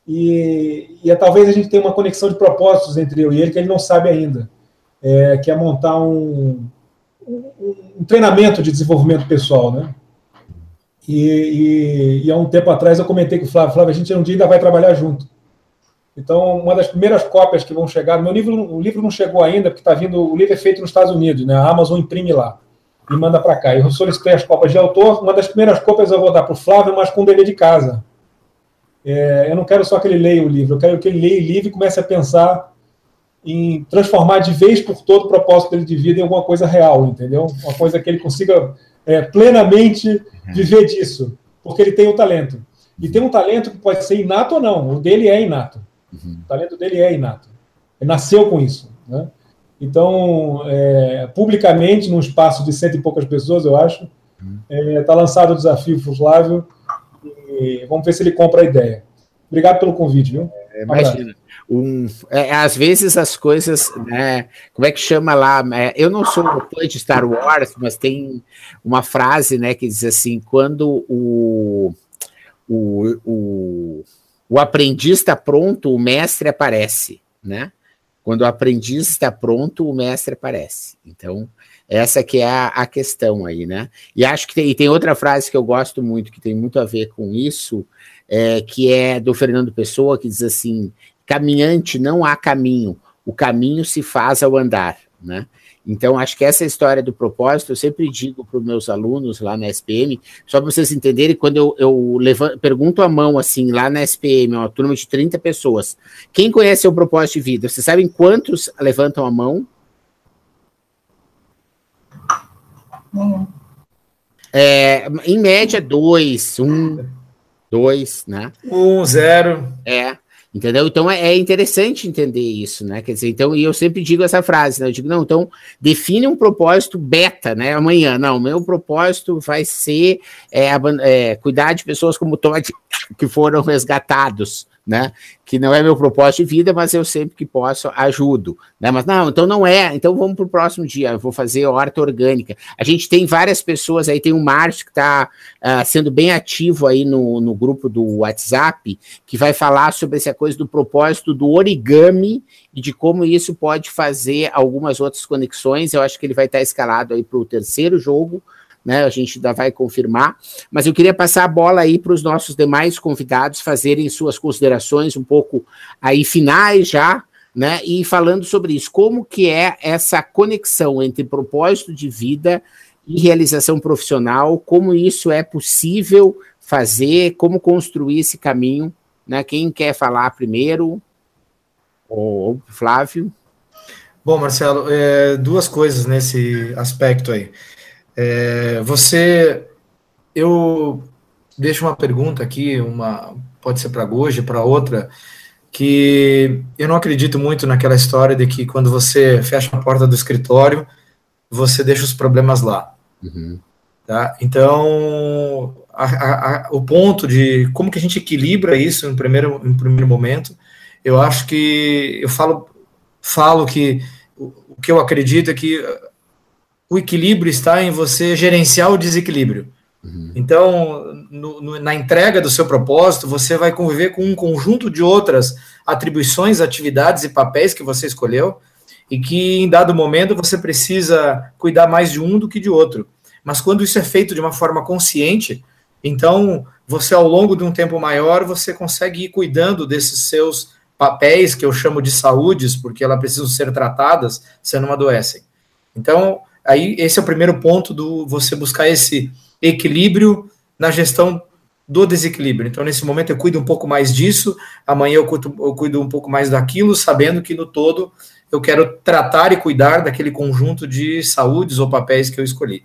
e, e é, talvez a gente tenha uma conexão de propósitos entre eu e ele que ele não sabe ainda, é, que é montar um, um, treinamento de desenvolvimento pessoal, né? E, e, e, há um tempo atrás eu comentei com o Flávio, Flávio, a gente um dia ainda vai trabalhar junto. Então, uma das primeiras cópias que vão chegar, meu livro, o livro não chegou ainda, porque está vindo, o livro é feito nos Estados Unidos, né? A Amazon imprime lá e manda para cá. Eu solicitei as cópias de autor, uma das primeiras cópias eu vou dar para o Flávio, mas com dever de casa. É, eu não quero só que ele leia o livro, eu quero que ele leia o livro e comece a pensar em transformar de vez por todo o propósito dele de vida em alguma coisa real, entendeu? Uma coisa que ele consiga é, plenamente uhum. viver disso, porque ele tem o talento. E tem um talento que pode ser inato ou não, o dele é inato. Uhum. O talento dele é inato. Ele nasceu com isso. Né? Então, é, publicamente, num espaço de cento e poucas pessoas, eu acho, está uhum. é, tá lançado o desafio para o Flávio e vamos ver se ele compra a ideia. Obrigado pelo convite, viu? É, imagina um, é, às vezes as coisas, né, como é que chama lá? É, eu não sou fã de Star Wars, mas tem uma frase, né, que diz assim: quando o, o, o, o aprendiz está pronto, o mestre aparece, né? Quando o aprendiz está pronto, o mestre aparece. Então, essa que é a, a questão aí, né? E acho que tem, e tem outra frase que eu gosto muito, que tem muito a ver com isso, é, que é do Fernando Pessoa, que diz assim: caminhante não há caminho, o caminho se faz ao andar, né? Então, acho que essa história do propósito, eu sempre digo para os meus alunos lá na SPM, só para vocês entenderem, quando eu, eu levanto, pergunto a mão assim, lá na SPM, uma turma de 30 pessoas, quem conhece o propósito de vida? Vocês sabem quantos levantam a mão? É, em média, dois, um, dois, né? Um, zero. É. Entendeu? Então é, é, interessante entender isso, né? Quer dizer, então, e eu sempre digo essa frase, né? Eu digo, não, então define um propósito beta, né? Amanhã, não, meu propósito vai ser é, é, cuidar de pessoas como Todd que foram resgatados, né? Que não é meu propósito de vida, mas eu sempre que posso ajudo, né? Mas não, então não é. Então vamos para o próximo dia. Eu vou fazer horta orgânica. A gente tem várias pessoas aí. Tem o Márcio que está uh, ah, sendo bem ativo aí no, no grupo do WhatsApp, que vai falar sobre essa coisa do propósito do origami e de como isso pode fazer algumas outras conexões. Eu acho que ele vai estar escalado aí para o terceiro jogo né? A gente ainda vai confirmar, mas eu queria passar a bola aí para os nossos demais convidados fazerem suas considerações um pouco aí finais já, né? E falando sobre isso, como que é essa conexão entre propósito de vida e realização profissional, como isso é possível fazer, como construir esse caminho, né? Quem quer falar primeiro? Ou Flávio? Bom, Marcelo, é, duas coisas nesse aspecto aí. É, você, eu deixo uma pergunta aqui, uma pode ser para Goji, para outra, que eu não acredito muito naquela história de que quando você fecha a porta do escritório, você deixa os problemas lá. Uhum. Tá? Então, a, a, a, o ponto de como que a gente equilibra isso em primeiro, em primeiro momento, eu acho que eu falo, falo que o, o que eu acredito é que o equilíbrio está em você gerenciar o desequilíbrio. Uhum. Então, no, no, na entrega do seu propósito, você vai conviver com um conjunto de outras atribuições, atividades e papéis que você escolheu, e que em dado momento você precisa cuidar mais de um do que de outro. Mas quando isso é feito de uma forma consciente, então você ao longo de um tempo maior você consegue ir cuidando desses seus papéis que eu chamo de saúdes, porque elas precisam ser tratadas, se não adoecem. Então, Aí esse é o primeiro ponto do você buscar esse equilíbrio na gestão do desequilíbrio. Então, nesse momento, eu cuido um pouco mais disso, amanhã eu cuido, eu cuido um pouco mais daquilo, sabendo que no todo eu quero tratar e cuidar daquele conjunto de saúdes ou papéis que eu escolhi.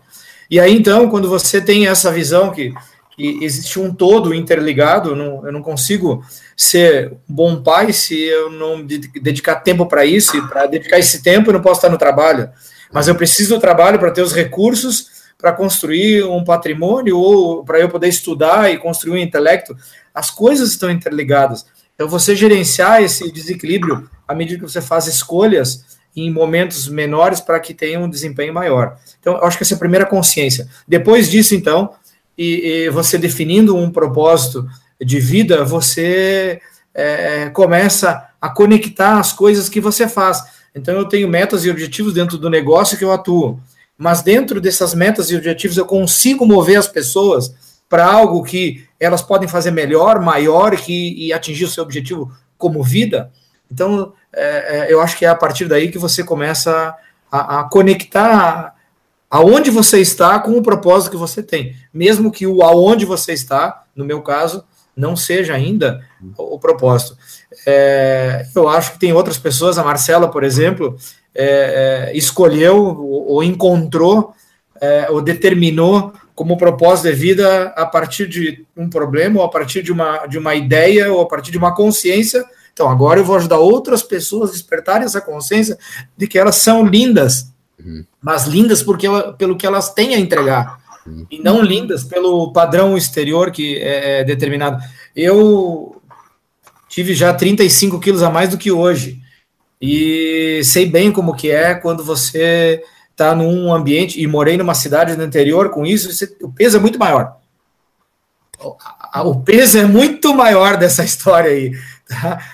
E aí, então, quando você tem essa visão que, que existe um todo interligado, não, eu não consigo ser bom pai se eu não dedicar tempo para isso, e para dedicar esse tempo eu não posso estar no trabalho mas eu preciso do trabalho para ter os recursos para construir um patrimônio ou para eu poder estudar e construir um intelecto. As coisas estão interligadas. Então, você gerenciar esse desequilíbrio à medida que você faz escolhas em momentos menores para que tenha um desempenho maior. Então, eu acho que essa é a primeira consciência. Depois disso, então, e, e você definindo um propósito de vida, você é, começa a conectar as coisas que você faz. Então, eu tenho metas e objetivos dentro do negócio que eu atuo. Mas dentro dessas metas e objetivos, eu consigo mover as pessoas para algo que elas podem fazer melhor, maior que, e atingir o seu objetivo como vida. Então, é, é, eu acho que é a partir daí que você começa a, a conectar aonde você está com o propósito que você tem. Mesmo que o aonde você está, no meu caso, não seja ainda o, o propósito. É, eu acho que tem outras pessoas, a Marcela, por exemplo, é, é, escolheu ou, encontrou é, ou determinou como propósito de vida a partir de um problema, ou a partir de uma, de uma ideia, ou a partir de uma consciência. Então, agora eu vou ajudar outras pessoas a despertarem essa consciência de que elas são lindas, uhum. mas lindas porque ela, pelo que elas têm a entregar. E não lindas pelo padrão exterior que é, é determinado. Eu tive já 35 quilos a mais do que hoje. E sei bem como que é quando você está num ambiente, e morei numa cidade no interior com isso, você, o peso é muito maior. O peso é muito maior dessa história aí.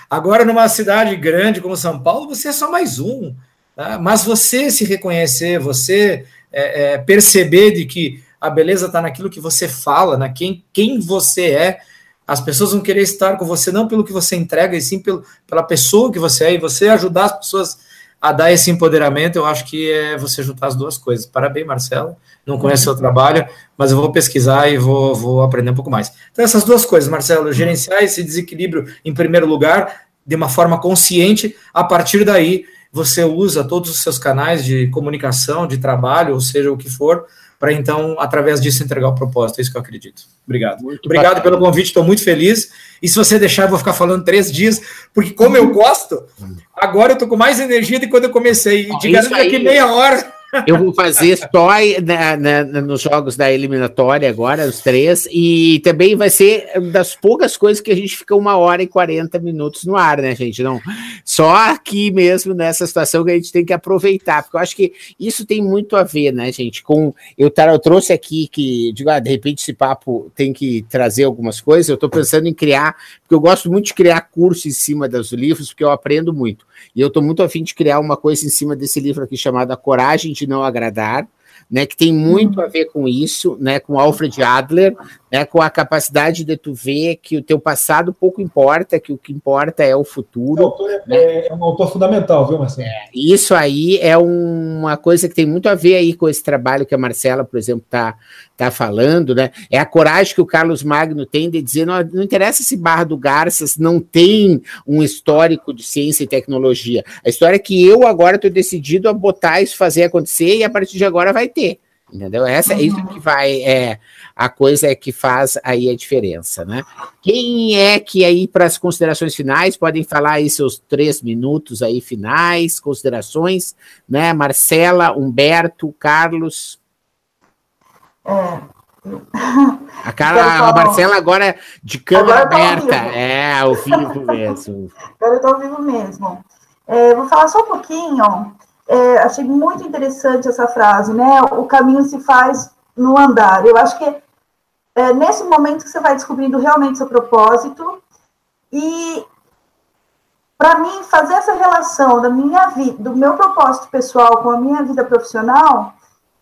Agora, numa cidade grande como São Paulo, você é só mais um. Tá? Mas você se reconhecer, você é, é, perceber de que a beleza está naquilo que você fala, na quem, quem você é, as pessoas vão querer estar com você não pelo que você entrega, e sim pelo, pela pessoa que você é, e você ajudar as pessoas a dar esse empoderamento, eu acho que é você juntar as duas coisas. Parabéns, Marcelo. Não conheço seu trabalho, mas eu vou pesquisar e vou, vou aprender um pouco mais. Então, essas duas coisas, Marcelo, gerenciar esse desequilíbrio em primeiro lugar, de uma forma consciente, a partir daí você usa todos os seus canais de comunicação, de trabalho, ou seja, o que for, para então, através disso, entregar o propósito. É isso que eu acredito. Obrigado. Muito Obrigado bacana. pelo convite, estou muito feliz. E se você deixar, eu vou ficar falando três dias, porque como eu gosto, agora eu estou com mais energia do que quando eu comecei. E te garanto que meia hora. Eu vou fazer só na, na, nos jogos da eliminatória agora, os três, e também vai ser das poucas coisas que a gente fica uma hora e 40 minutos no ar, né, gente? Não, só aqui mesmo, nessa situação que a gente tem que aproveitar, porque eu acho que isso tem muito a ver, né, gente, com. Eu, eu trouxe aqui que, digo, ah, de repente esse papo tem que trazer algumas coisas, eu estou pensando em criar, porque eu gosto muito de criar curso em cima dos livros, porque eu aprendo muito. E eu estou muito afim de criar uma coisa em cima desse livro aqui chamado A Coragem de Não Agradar, né, que tem muito a ver com isso, né, com Alfred Adler, né, com a capacidade de tu ver que o teu passado pouco importa, que o que importa é o futuro. autor é, né? é um autor fundamental, viu, Marcelo? É, isso aí é uma coisa que tem muito a ver aí com esse trabalho que a Marcela, por exemplo, está tá falando, né? É a coragem que o Carlos Magno tem de dizer, não, não interessa se Barra do Garças não tem um histórico de ciência e tecnologia. A história é que eu agora estou decidido a botar isso, fazer acontecer, e a partir de agora vai ter. Entendeu? Essa é isso que vai é a coisa que faz aí a diferença, né? Quem é que aí para as considerações finais podem falar aí seus três minutos aí finais, considerações, né? Marcela, Humberto, Carlos. É. A, Carla, a Marcela agora de câmera aberta, é ao vivo mesmo. Agora eu estou ao vivo mesmo. É, vou falar só um pouquinho é, achei muito interessante essa frase, né? O caminho se faz no andar. Eu acho que é nesse momento que você vai descobrindo realmente seu propósito e para mim fazer essa relação da minha vida, do meu propósito pessoal com a minha vida profissional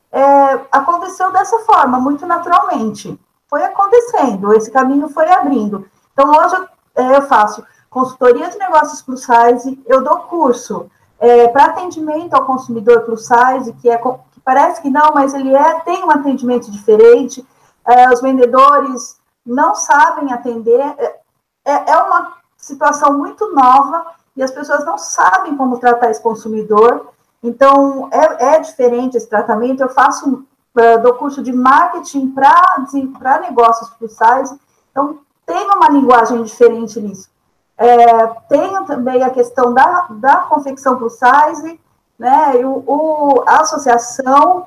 é, aconteceu dessa forma, muito naturalmente. Foi acontecendo, esse caminho foi abrindo. Então hoje eu, é, eu faço consultoria de negócios plus size, eu dou curso é, para atendimento ao consumidor plus size, que, é, que parece que não, mas ele é, tem um atendimento diferente, é, os vendedores não sabem atender, é, é, é uma situação muito nova e as pessoas não sabem como tratar esse consumidor, então é, é diferente esse tratamento. Eu faço, uh, dou curso de marketing para negócios plus size, então tem uma linguagem diferente nisso. É, tenho também a questão da, da confecção plus size, né, o, o, a associação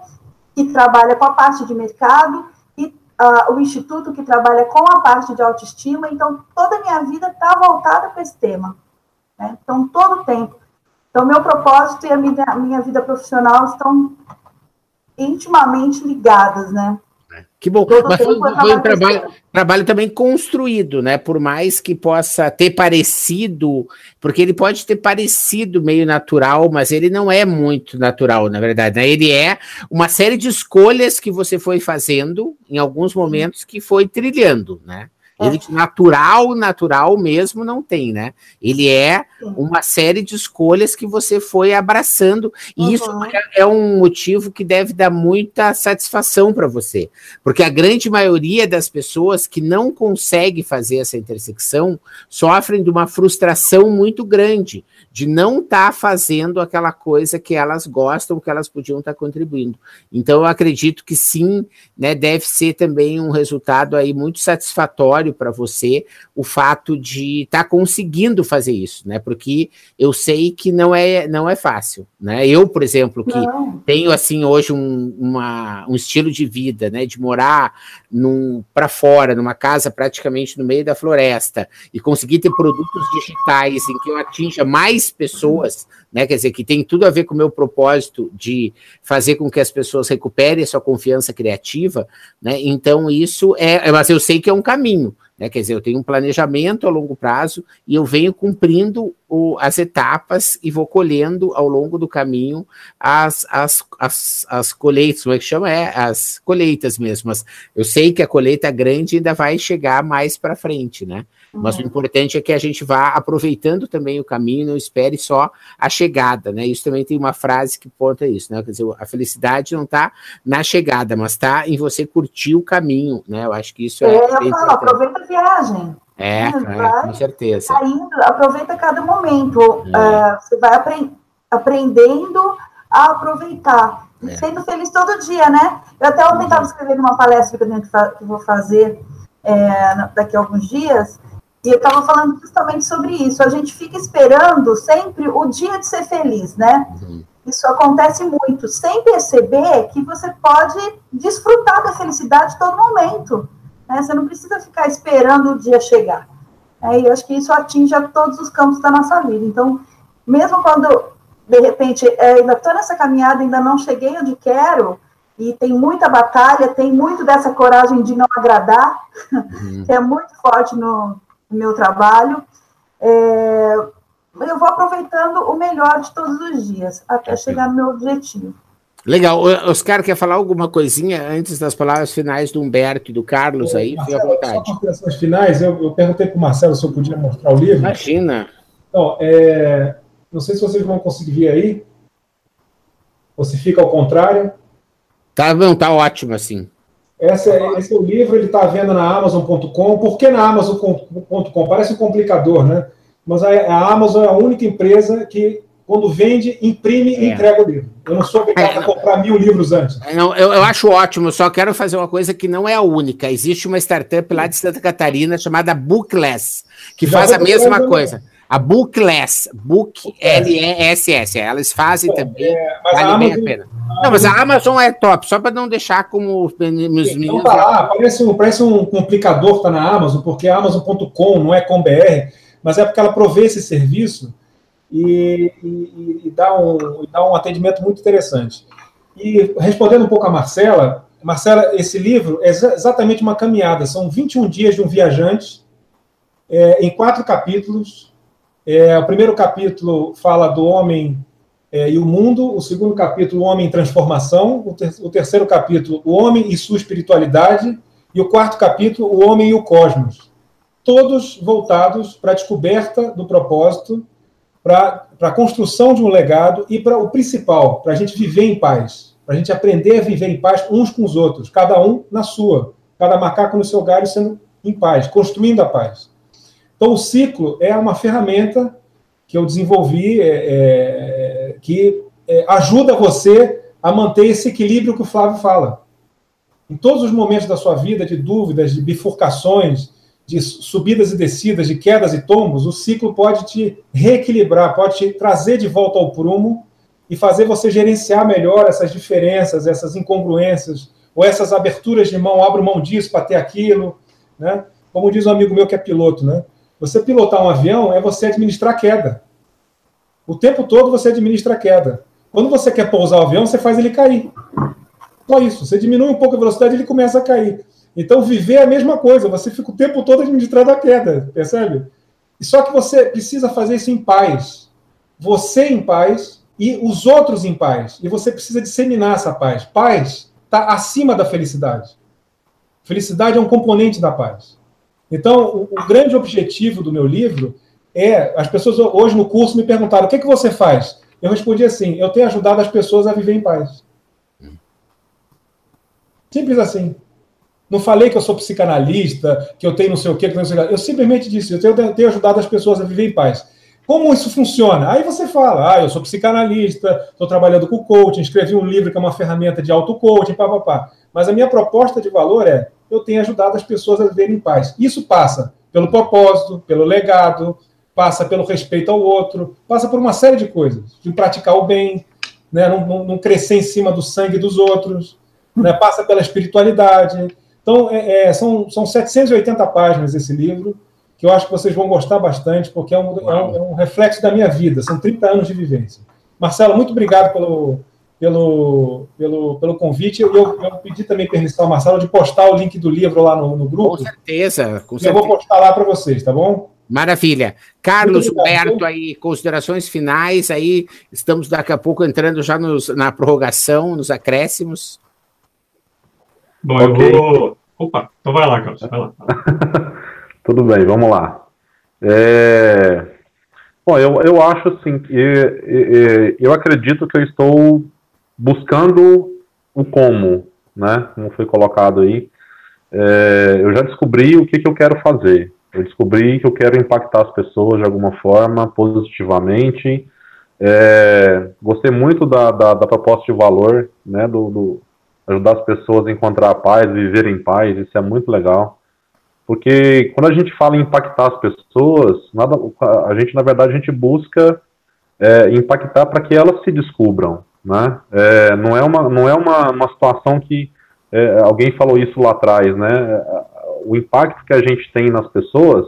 que trabalha com a parte de mercado e o instituto que trabalha com a parte de autoestima. Então, toda a minha vida está voltada para esse tema. Né? Então, todo o tempo. Então, meu propósito e a minha, a minha vida profissional estão intimamente ligadas, né? Que bom. Mas foi, foi um trabalho, trabalho também construído, né? Por mais que possa ter parecido, porque ele pode ter parecido meio natural, mas ele não é muito natural, na verdade. Né? Ele é uma série de escolhas que você foi fazendo em alguns momentos que foi trilhando, né? Ele natural, natural mesmo não tem, né? Ele é uma série de escolhas que você foi abraçando e uhum. isso é, é um motivo que deve dar muita satisfação para você, porque a grande maioria das pessoas que não consegue fazer essa intersecção sofrem de uma frustração muito grande de não estar tá fazendo aquela coisa que elas gostam, que elas podiam estar tá contribuindo. Então eu acredito que sim, né? Deve ser também um resultado aí muito satisfatório para você o fato de estar tá conseguindo fazer isso, né? Porque eu sei que não é, não é fácil, né? Eu, por exemplo, que não. tenho assim hoje um, uma, um estilo de vida, né? De morar para fora, numa casa praticamente no meio da floresta e conseguir ter produtos digitais em que eu atinja mais pessoas, né? Quer dizer, que tem tudo a ver com o meu propósito de fazer com que as pessoas recuperem a sua confiança criativa, né? Então, isso é, mas eu sei que é um caminho. Né? Quer dizer, eu tenho um planejamento a longo prazo e eu venho cumprindo o, as etapas e vou colhendo ao longo do caminho as, as, as, as colheitas, como é que chama? É, as colheitas mesmo. eu sei que a colheita grande ainda vai chegar mais para frente, né? Mas o uhum. importante é que a gente vá aproveitando também o caminho, não espere só a chegada, né? Isso também tem uma frase que conta isso, né? Quer dizer, a felicidade não está na chegada, mas está em você curtir o caminho, né? Eu acho que isso é. é eu falo, aproveita a viagem. É, é com certeza. Aproveita cada momento. É. Uh, você vai aprend aprendendo a aproveitar. É. Sendo feliz todo dia, né? Eu até ontem estava uhum. escrevendo uma palestra que eu, que vou fazer é, daqui a alguns dias, e eu estava falando justamente sobre isso. A gente fica esperando sempre o dia de ser feliz, né? Uhum. Isso acontece muito, sem perceber que você pode desfrutar da felicidade todo momento. Né? Você não precisa ficar esperando o dia chegar. É, e eu acho que isso atinge a todos os campos da nossa vida. Então, mesmo quando, de repente, é, ainda estou nessa caminhada, ainda não cheguei onde quero, e tem muita batalha, tem muito dessa coragem de não agradar, uhum. que é muito forte no, no meu trabalho. É, eu vou aproveitando o melhor de todos os dias, até chegar no meu objetivo. Legal. Oscar, quer falar alguma coisinha antes das palavras finais do Humberto e do Carlos aí? Fique à vontade. Só finais, eu, eu perguntei para o Marcelo se eu podia mostrar o livro. Imagina. Então, é, não sei se vocês vão conseguir ver aí. Ou se fica ao contrário. Tá, não, tá ótimo assim. Esse é, esse é o livro, ele está à venda na Amazon.com. Por que na Amazon.com? Parece um complicador, né? Mas a, a Amazon é a única empresa que quando vende, imprime é. e entrega o livro. Eu não sou obrigado é, a comprar mil livros antes. É, não, eu, eu acho ótimo, só quero fazer uma coisa que não é a única. Existe uma startup lá de Santa Catarina chamada Bookless, que Já faz a mesma coisa. A Bookless, Book L-E-S-S. Elas fazem então, também. É, vale bem a pena. A não, mas a Amazon é top, só para não deixar como os meninos. Tá lá, parece, um, parece um complicador tá na Amazon, porque a Amazon.com não é com BR, mas é porque ela provê esse serviço e, e, e dá, um, dá um atendimento muito interessante. E respondendo um pouco a Marcela, Marcela, esse livro é exatamente uma caminhada, são 21 dias de um viajante, é, em quatro capítulos. É, o primeiro capítulo fala do homem é, e o mundo, o segundo capítulo, o homem em transformação, o, ter, o terceiro capítulo, o homem e sua espiritualidade, e o quarto capítulo, o homem e o cosmos. Todos voltados para a descoberta do propósito para a construção de um legado e para o principal, para a gente viver em paz, para a gente aprender a viver em paz uns com os outros, cada um na sua, cada macaco no seu galho sendo em paz, construindo a paz. Então, o ciclo é uma ferramenta que eu desenvolvi é, é, que é, ajuda você a manter esse equilíbrio que o Flávio fala. Em todos os momentos da sua vida, de dúvidas, de bifurcações, de subidas e descidas, de quedas e tombos, o ciclo pode te reequilibrar, pode te trazer de volta ao prumo e fazer você gerenciar melhor essas diferenças, essas incongruências, ou essas aberturas de mão, abro mão disso para ter aquilo, né? Como diz um amigo meu que é piloto, né? Você pilotar um avião é você administrar queda. O tempo todo você administra a queda. Quando você quer pousar o avião, você faz ele cair. Só isso. Você diminui um pouco a velocidade, ele começa a cair. Então, viver é a mesma coisa, você fica o tempo todo administrando a queda, percebe? Só que você precisa fazer isso em paz. Você em paz e os outros em paz. E você precisa disseminar essa paz. Paz está acima da felicidade. Felicidade é um componente da paz. Então, o, o, grande objetivo do meu livro é. As pessoas hoje no curso me perguntaram: o que, que você faz? Eu respondi assim: eu tenho ajudado as pessoas a viver em paz. Simples assim. Não falei que eu sou psicanalista, que eu tenho não sei o quê, que eu, não sei o quê. eu simplesmente disse, eu tenho, tenho ajudado as pessoas a viver em paz. Como isso funciona? Aí você fala, ah, eu sou psicanalista, estou trabalhando com coaching, escrevi um livro que é uma ferramenta de auto-coaching, papapá. Mas a minha proposta de valor é, eu tenho ajudado as pessoas a viverem em paz. Isso passa pelo propósito, pelo legado, passa pelo respeito ao outro, passa por uma série de coisas, de praticar o bem, né, não, não crescer em cima do sangue dos outros, né, passa pela espiritualidade, então, é, é, são, são 780 páginas esse livro, que eu acho que vocês vão gostar bastante, porque é um, é um, é um reflexo da minha vida, são 30 anos de vivência. Marcelo, muito obrigado pelo, pelo, pelo, pelo convite. Eu, eu pedi também permissão ao Marcelo de postar o link do livro lá no, no grupo. Com certeza, com certeza. Eu vou postar lá para vocês, tá bom? Maravilha. Carlos Humberto, aí, considerações finais, aí estamos daqui a pouco entrando já nos, na prorrogação, nos acréscimos. Bom, okay. eu vou. Opa, então vai lá, Carlos, vai lá. Tudo bem, vamos lá. É... Bom, eu, eu acho assim, que eu acredito que eu estou buscando o como, né? Como foi colocado aí. É, eu já descobri o que, que eu quero fazer. Eu descobri que eu quero impactar as pessoas de alguma forma, positivamente. É, gostei muito da, da, da, proposta de valor, né, do, do, ajudar as pessoas a encontrar a paz, viver em paz, isso é muito legal. Porque quando a gente fala em impactar as pessoas, nada, a gente, na verdade, a gente busca é, impactar para que elas se descubram, né? É, não é uma, não é uma, uma situação que é, alguém falou isso lá atrás, né? O impacto que a gente tem nas pessoas,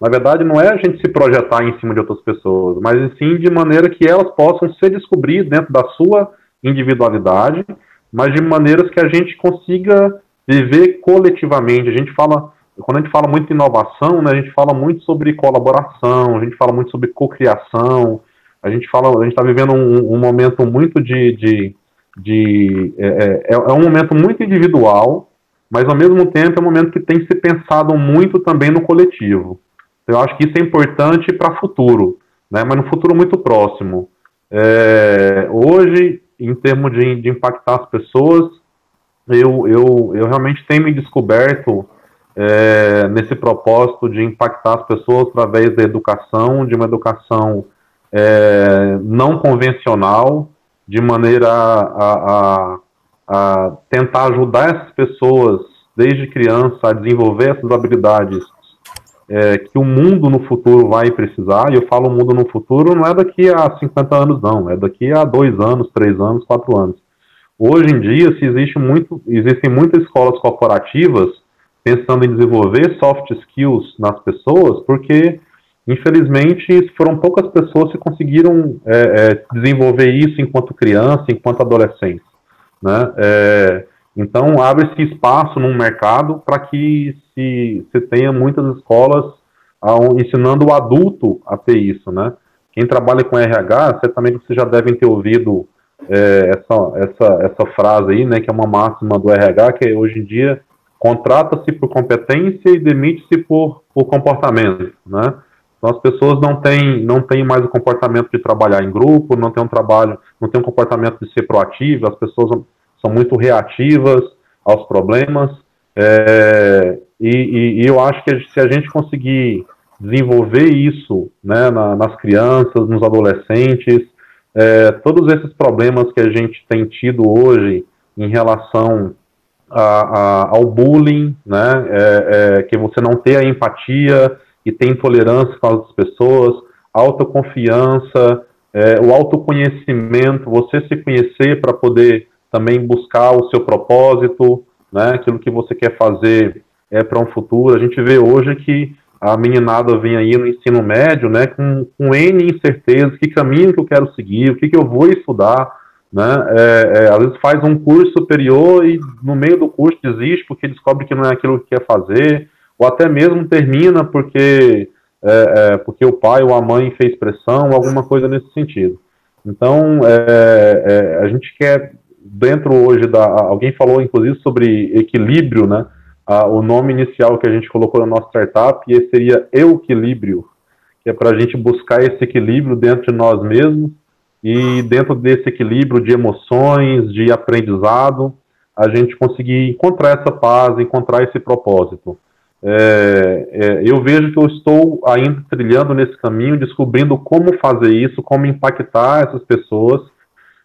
na verdade, não é a gente se projetar em cima de outras pessoas, mas sim de maneira que elas possam se descobrir dentro da sua individualidade, mas de maneiras que a gente consiga viver coletivamente. A gente fala, quando a gente fala muito em inovação, né, a gente fala muito sobre colaboração, a gente fala muito sobre cocriação, a gente fala, a gente está vivendo um, um, momento muito de, de, de é, é, é, é um momento muito individual, mas ao mesmo tempo é um momento que tem que pensado muito também no coletivo. Eu acho que isso é importante para o futuro, né, mas no futuro muito próximo. É, hoje, em termos de, de impactar as pessoas, eu, eu, eu realmente tenho me descoberto é, nesse propósito de impactar as pessoas através da educação, de uma educação é, não convencional, de maneira a, a, a, tentar ajudar essas pessoas desde criança a desenvolver essas habilidades é, que o mundo no futuro vai precisar, e eu falo mundo no futuro não é daqui a 50 anos, não, é daqui a dois anos, três anos, quatro anos. Hoje em dia, se existe muito, existem muitas escolas corporativas pensando em desenvolver soft skills nas pessoas, porque, infelizmente, foram poucas pessoas que conseguiram é, é, desenvolver isso enquanto criança, enquanto adolescente. Né? É, então, abre-se espaço no mercado para que se, se tenha muitas escolas ensinando o adulto a ter isso, né? Quem trabalha com RH, certamente vocês já devem ter ouvido é, essa, essa, essa frase aí, né, que é uma máxima do RH, que é, hoje em dia contrata-se por competência e demite-se por, por comportamento, né? Então as pessoas não têm, não têm mais o comportamento de trabalhar em grupo, não tem um trabalho, não tem um comportamento de ser proativo, as pessoas são muito reativas aos problemas, é, e, e, e, eu acho que se a gente conseguir desenvolver isso né, na, nas crianças, nos adolescentes, é, todos esses problemas que a gente tem tido hoje em relação a, a, ao bullying, né, é, é, que você não tem a empatia e tem intolerância com as pessoas, autoconfiança, é, o autoconhecimento, você se conhecer para poder também buscar o seu propósito, né, aquilo que você quer fazer é para um futuro. A gente vê hoje que a meninada vem aí no ensino médio, né, com, com N incertezas, que caminho que eu quero seguir, o que, que eu vou estudar, né, é, é, às vezes faz um curso superior e no meio do curso desiste porque descobre que não é aquilo que quer fazer, ou até mesmo termina porque, é, é porque o pai ou a mãe fez pressão, alguma coisa nesse sentido. Então, é, é, a gente quer, dentro hoje da, alguém falou inclusive sobre equilíbrio, né, o nome inicial que a gente colocou na nossa startup seria equilíbrio, que é para a gente buscar esse equilíbrio dentro de nós mesmos e dentro desse equilíbrio de emoções, de aprendizado, a gente conseguir encontrar essa paz, encontrar esse propósito. É, é, eu vejo que eu estou ainda trilhando nesse caminho, descobrindo como fazer isso, como impactar essas pessoas.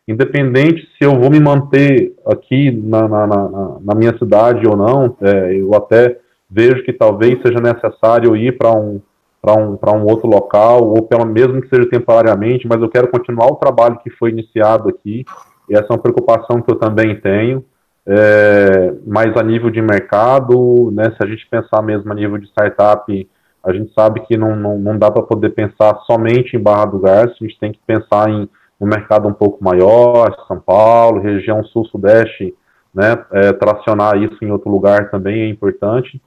Independente se eu vou me manter aqui na, na, na, na minha cidade ou não, é, eu até vejo que talvez seja necessário ir para um para um, um outro local, ou pelo mesmo que seja temporariamente, mas eu quero continuar o trabalho que foi iniciado aqui, e essa é uma preocupação que eu também tenho, é, mas a nível de mercado, né, se a gente pensar mesmo a nível de startup, a gente sabe que não, não, não dá para poder pensar somente em Barra do Garça, a gente tem que pensar em um mercado um pouco maior, São Paulo, região sul-sudeste, né, é, tracionar isso em outro lugar também é importante,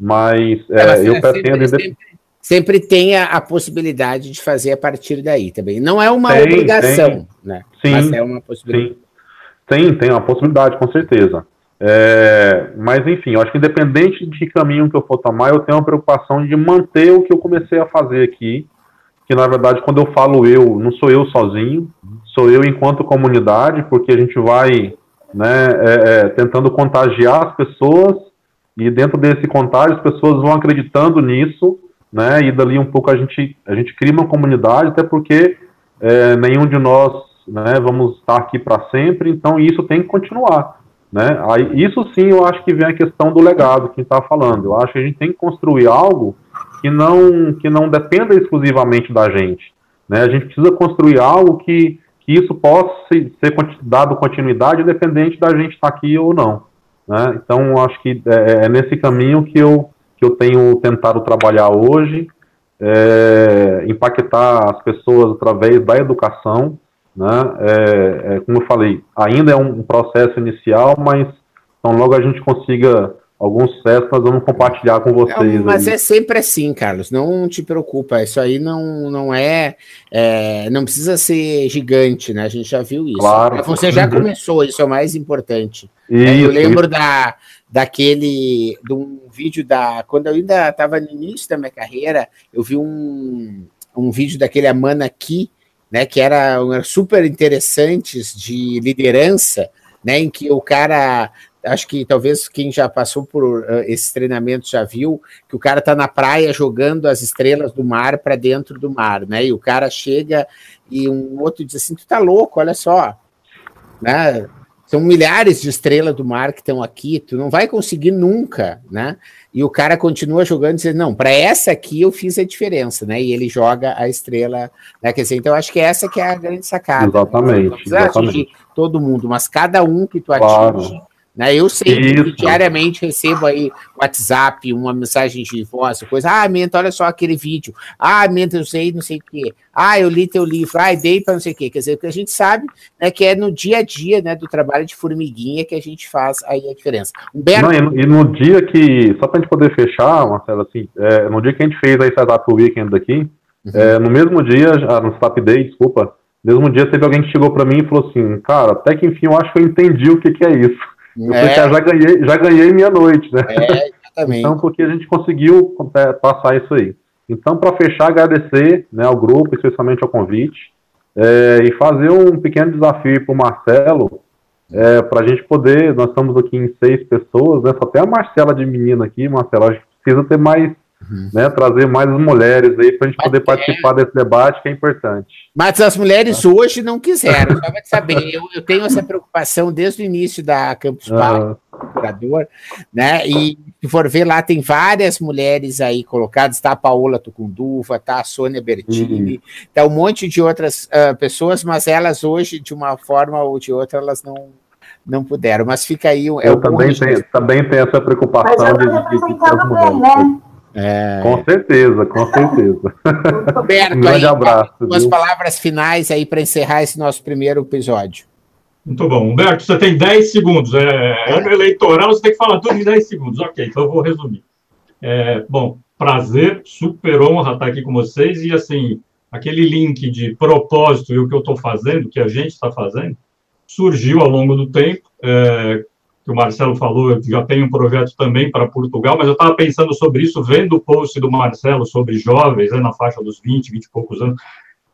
mas é, eu pretendo... Sempre, sempre, sempre tem a, a, possibilidade de fazer a partir daí também. Não é uma tem, obrigação, tem. né? Sim, mas é uma possibilidade. Sim. Tem, tem uma possibilidade, com certeza. É, mas enfim, eu acho que independente de que caminho que eu for tomar, eu tenho uma preocupação de manter o que eu comecei a fazer aqui, que na verdade quando eu falo eu, não sou eu sozinho, sou eu enquanto comunidade, porque a gente vai né, é, é, tentando contagiar as pessoas e dentro desse contágio as pessoas vão acreditando nisso, né, e dali um pouco a gente, a gente cria uma comunidade, até porque é, nenhum de nós né, vamos estar aqui para sempre, então isso tem que continuar. Né? Aí, isso sim eu acho que vem a questão do legado que está falando. Eu acho que a gente tem que construir algo que não, que não dependa exclusivamente da gente. Né? A gente precisa construir algo que, que isso possa ser, dado continuidade, independente da gente estar aqui ou não. Né? Então, acho que é, é, nesse caminho que eu, que eu tenho tentado trabalhar hoje, é, impactar as pessoas através da educação, né? É, é, como eu falei, ainda é um processo inicial, mas então logo a gente consiga alguns sucessos, nós vamos compartilhar com vocês. Não, mas aí. é sempre assim, Carlos, não te preocupa, isso aí não, não é, é, não precisa ser gigante, né? A gente já viu isso. Claro. Você já uhum. começou, isso é o mais importante. Isso, eu lembro isso. da daquele de um vídeo da quando eu ainda estava no início da minha carreira, eu vi um, um vídeo daquele Amana aqui, né, que era, era super interessantes de liderança, né, em que o cara acho que talvez quem já passou por uh, esses treinamentos já viu que o cara está na praia jogando as estrelas do mar para dentro do mar, né? E o cara chega e um outro diz assim: "Tu tá louco, olha só". Né? São milhares de estrelas do mar que estão aqui, tu não vai conseguir nunca, né? E o cara continua jogando e diz, não, para essa aqui eu fiz a diferença, né? E ele joga a estrela, né? Quer dizer, então acho que essa que é a grande sacada. Exatamente. Não precisa exatamente. atingir todo mundo, mas cada um que tu atinge, claro né? Eu sei Isso. que diariamente recebo aí WhatsApp, uma mensagem de voz, coisa. Ah, Menta, olha só aquele vídeo. Ah, Menta, eu sei, não sei o quê. Ah, eu li teu livro. Ah, dei para não sei o quê. Quer dizer, porque a gente sabe né, que é no dia a dia né, do trabalho de formiguinha que a gente faz aí a diferença. Humberto... Não, e, no, e no dia que, só para a gente poder fechar, Marcelo, assim, é, no dia que a gente fez a Startup Weekend aqui, uhum. é, no mesmo dia, no Startup Day, desculpa, no mesmo dia teve alguém que chegou para mim e falou assim, cara, até que enfim eu acho que eu entendi o que, que é isso. Eu é. já ganhei, já ganhei minha noite, né? É, exatamente. Então, porque a gente conseguiu é, passar isso aí. Então, para fechar, agradecer né, ao grupo, especialmente ao convite, é, e fazer um pequeno desafio para o Marcelo, é, para a gente poder, nós estamos aqui em seis pessoas, né, só tem a Marcela de menina aqui, Marcelo, a gente precisa ter mais Uhum. Né, trazer mais mulheres aí para a gente poder é. participar desse debate que é importante. Mas as mulheres ah. hoje não quiseram, só para saber. Eu, eu, tenho essa preocupação desde o início da Campus Party, curador, né? E se for ver lá, tem várias mulheres aí colocadas, tá a Paola Tucunduva, tá a Sônia Bertini, uhum. tá um monte de outras uh, pessoas, mas elas hoje, de uma forma ou de outra, elas não não puderam, mas fica aí. É eu também tenho, também tenho essa preocupação de, de, de, de as mulheres. Né? É... Com certeza, com certeza. Roberto, um grande aí, abraço. Duas palavras finais aí para encerrar esse nosso primeiro episódio. Muito bom. Humberto, você tem 10 segundos. É, é, ano eleitoral, você tem que falar tudo em 10 segundos. Ok, então eu vou resumir. É, bom, prazer, super honra estar aqui com vocês. E assim, aquele link de propósito e o que eu estou fazendo, que a gente está fazendo, surgiu ao longo do tempo. É, que o Marcelo falou, eu já tenho um projeto também para Portugal, mas eu estava pensando sobre isso, vendo o post do Marcelo sobre jovens, né, na faixa dos 20, 20 e poucos anos,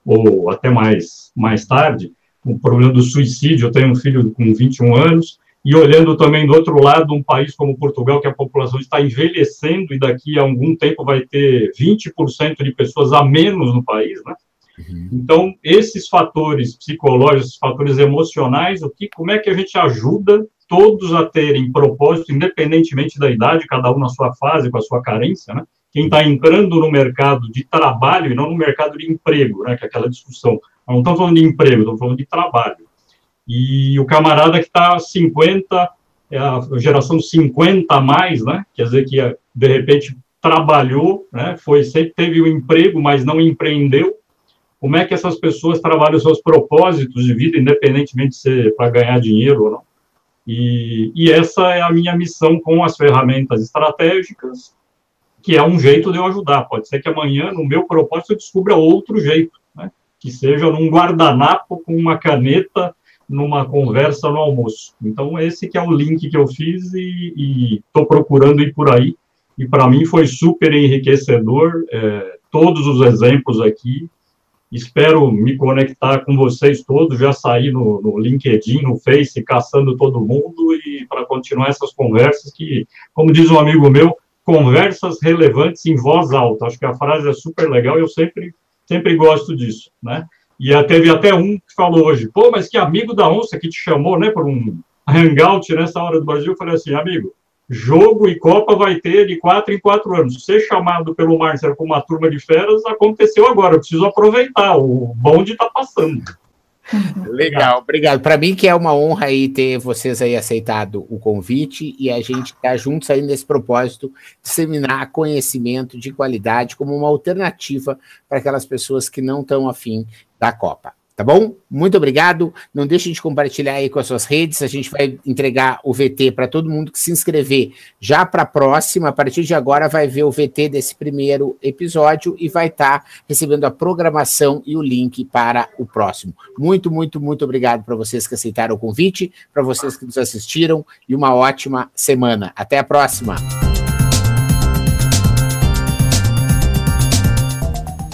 ou até mais, mais tarde, o problema do suicídio. Eu tenho um filho com 21 anos, e olhando também do outro lado, um país como Portugal, que a população está envelhecendo e daqui a algum tempo vai ter 20% de pessoas a menos no país, né? Uhum. Então, esses fatores psicológicos, esses fatores emocionais, o que, como é que a gente ajuda todos a terem propósito, independentemente da idade, cada um na sua fase, com a sua carência, né? Quem está entrando no mercado de trabalho e não no mercado de emprego, né? Que é aquela discussão. Não estamos falando de emprego, estamos falando de trabalho. E o camarada que está 50, é a geração 50 a mais, né? Quer dizer que, de repente, trabalhou, né? Foi, sempre teve o um emprego, mas não empreendeu. Como é que essas pessoas trabalham os seus propósitos de vida, independentemente de ser para ganhar dinheiro ou não? E, e, essa é a minha missão com as ferramentas estratégicas, que é um jeito de eu ajudar. Pode ser que amanhã, no meu propósito, eu descubra outro jeito, né? que seja num guardanapo com uma caneta, numa conversa no almoço. Então, esse que é o link que eu fiz e estou procurando ir por aí. E para mim foi super enriquecedor. É, todos os exemplos aqui Espero me conectar com vocês todos, já sair no, no LinkedIn, no Face, caçando todo mundo e para continuar essas conversas que, como diz um amigo meu, conversas relevantes em voz alta. Acho que a frase é super legal e eu sempre, sempre gosto disso, né? E teve até um que falou hoje, pô, mas que amigo da onça que te chamou, né, por um hangout nessa hora do Brasil. Eu falei assim, amigo, jogo e Copa vai ter de quatro em quatro anos. Ser chamado pelo Marcelo com uma turma de feras aconteceu agora. Eu preciso aproveitar. O bonde está passando. Legal, obrigado. Para mim que é uma honra aí ter vocês aí aceitado o convite e a gente tá juntos aí nesse propósito de disseminar conhecimento de qualidade como uma alternativa para aquelas pessoas que não estão afim da Copa. Tá bom? Muito obrigado. Não deixe de compartilhar aí com as suas redes. A gente vai entregar o VT para todo mundo que se inscrever já para a próxima. A partir de agora, vai ver o VT desse primeiro episódio e vai estar tá recebendo a programação e o link para o próximo. Muito, muito, muito obrigado para vocês que aceitaram o convite, para vocês que nos assistiram e uma ótima semana. Até a próxima.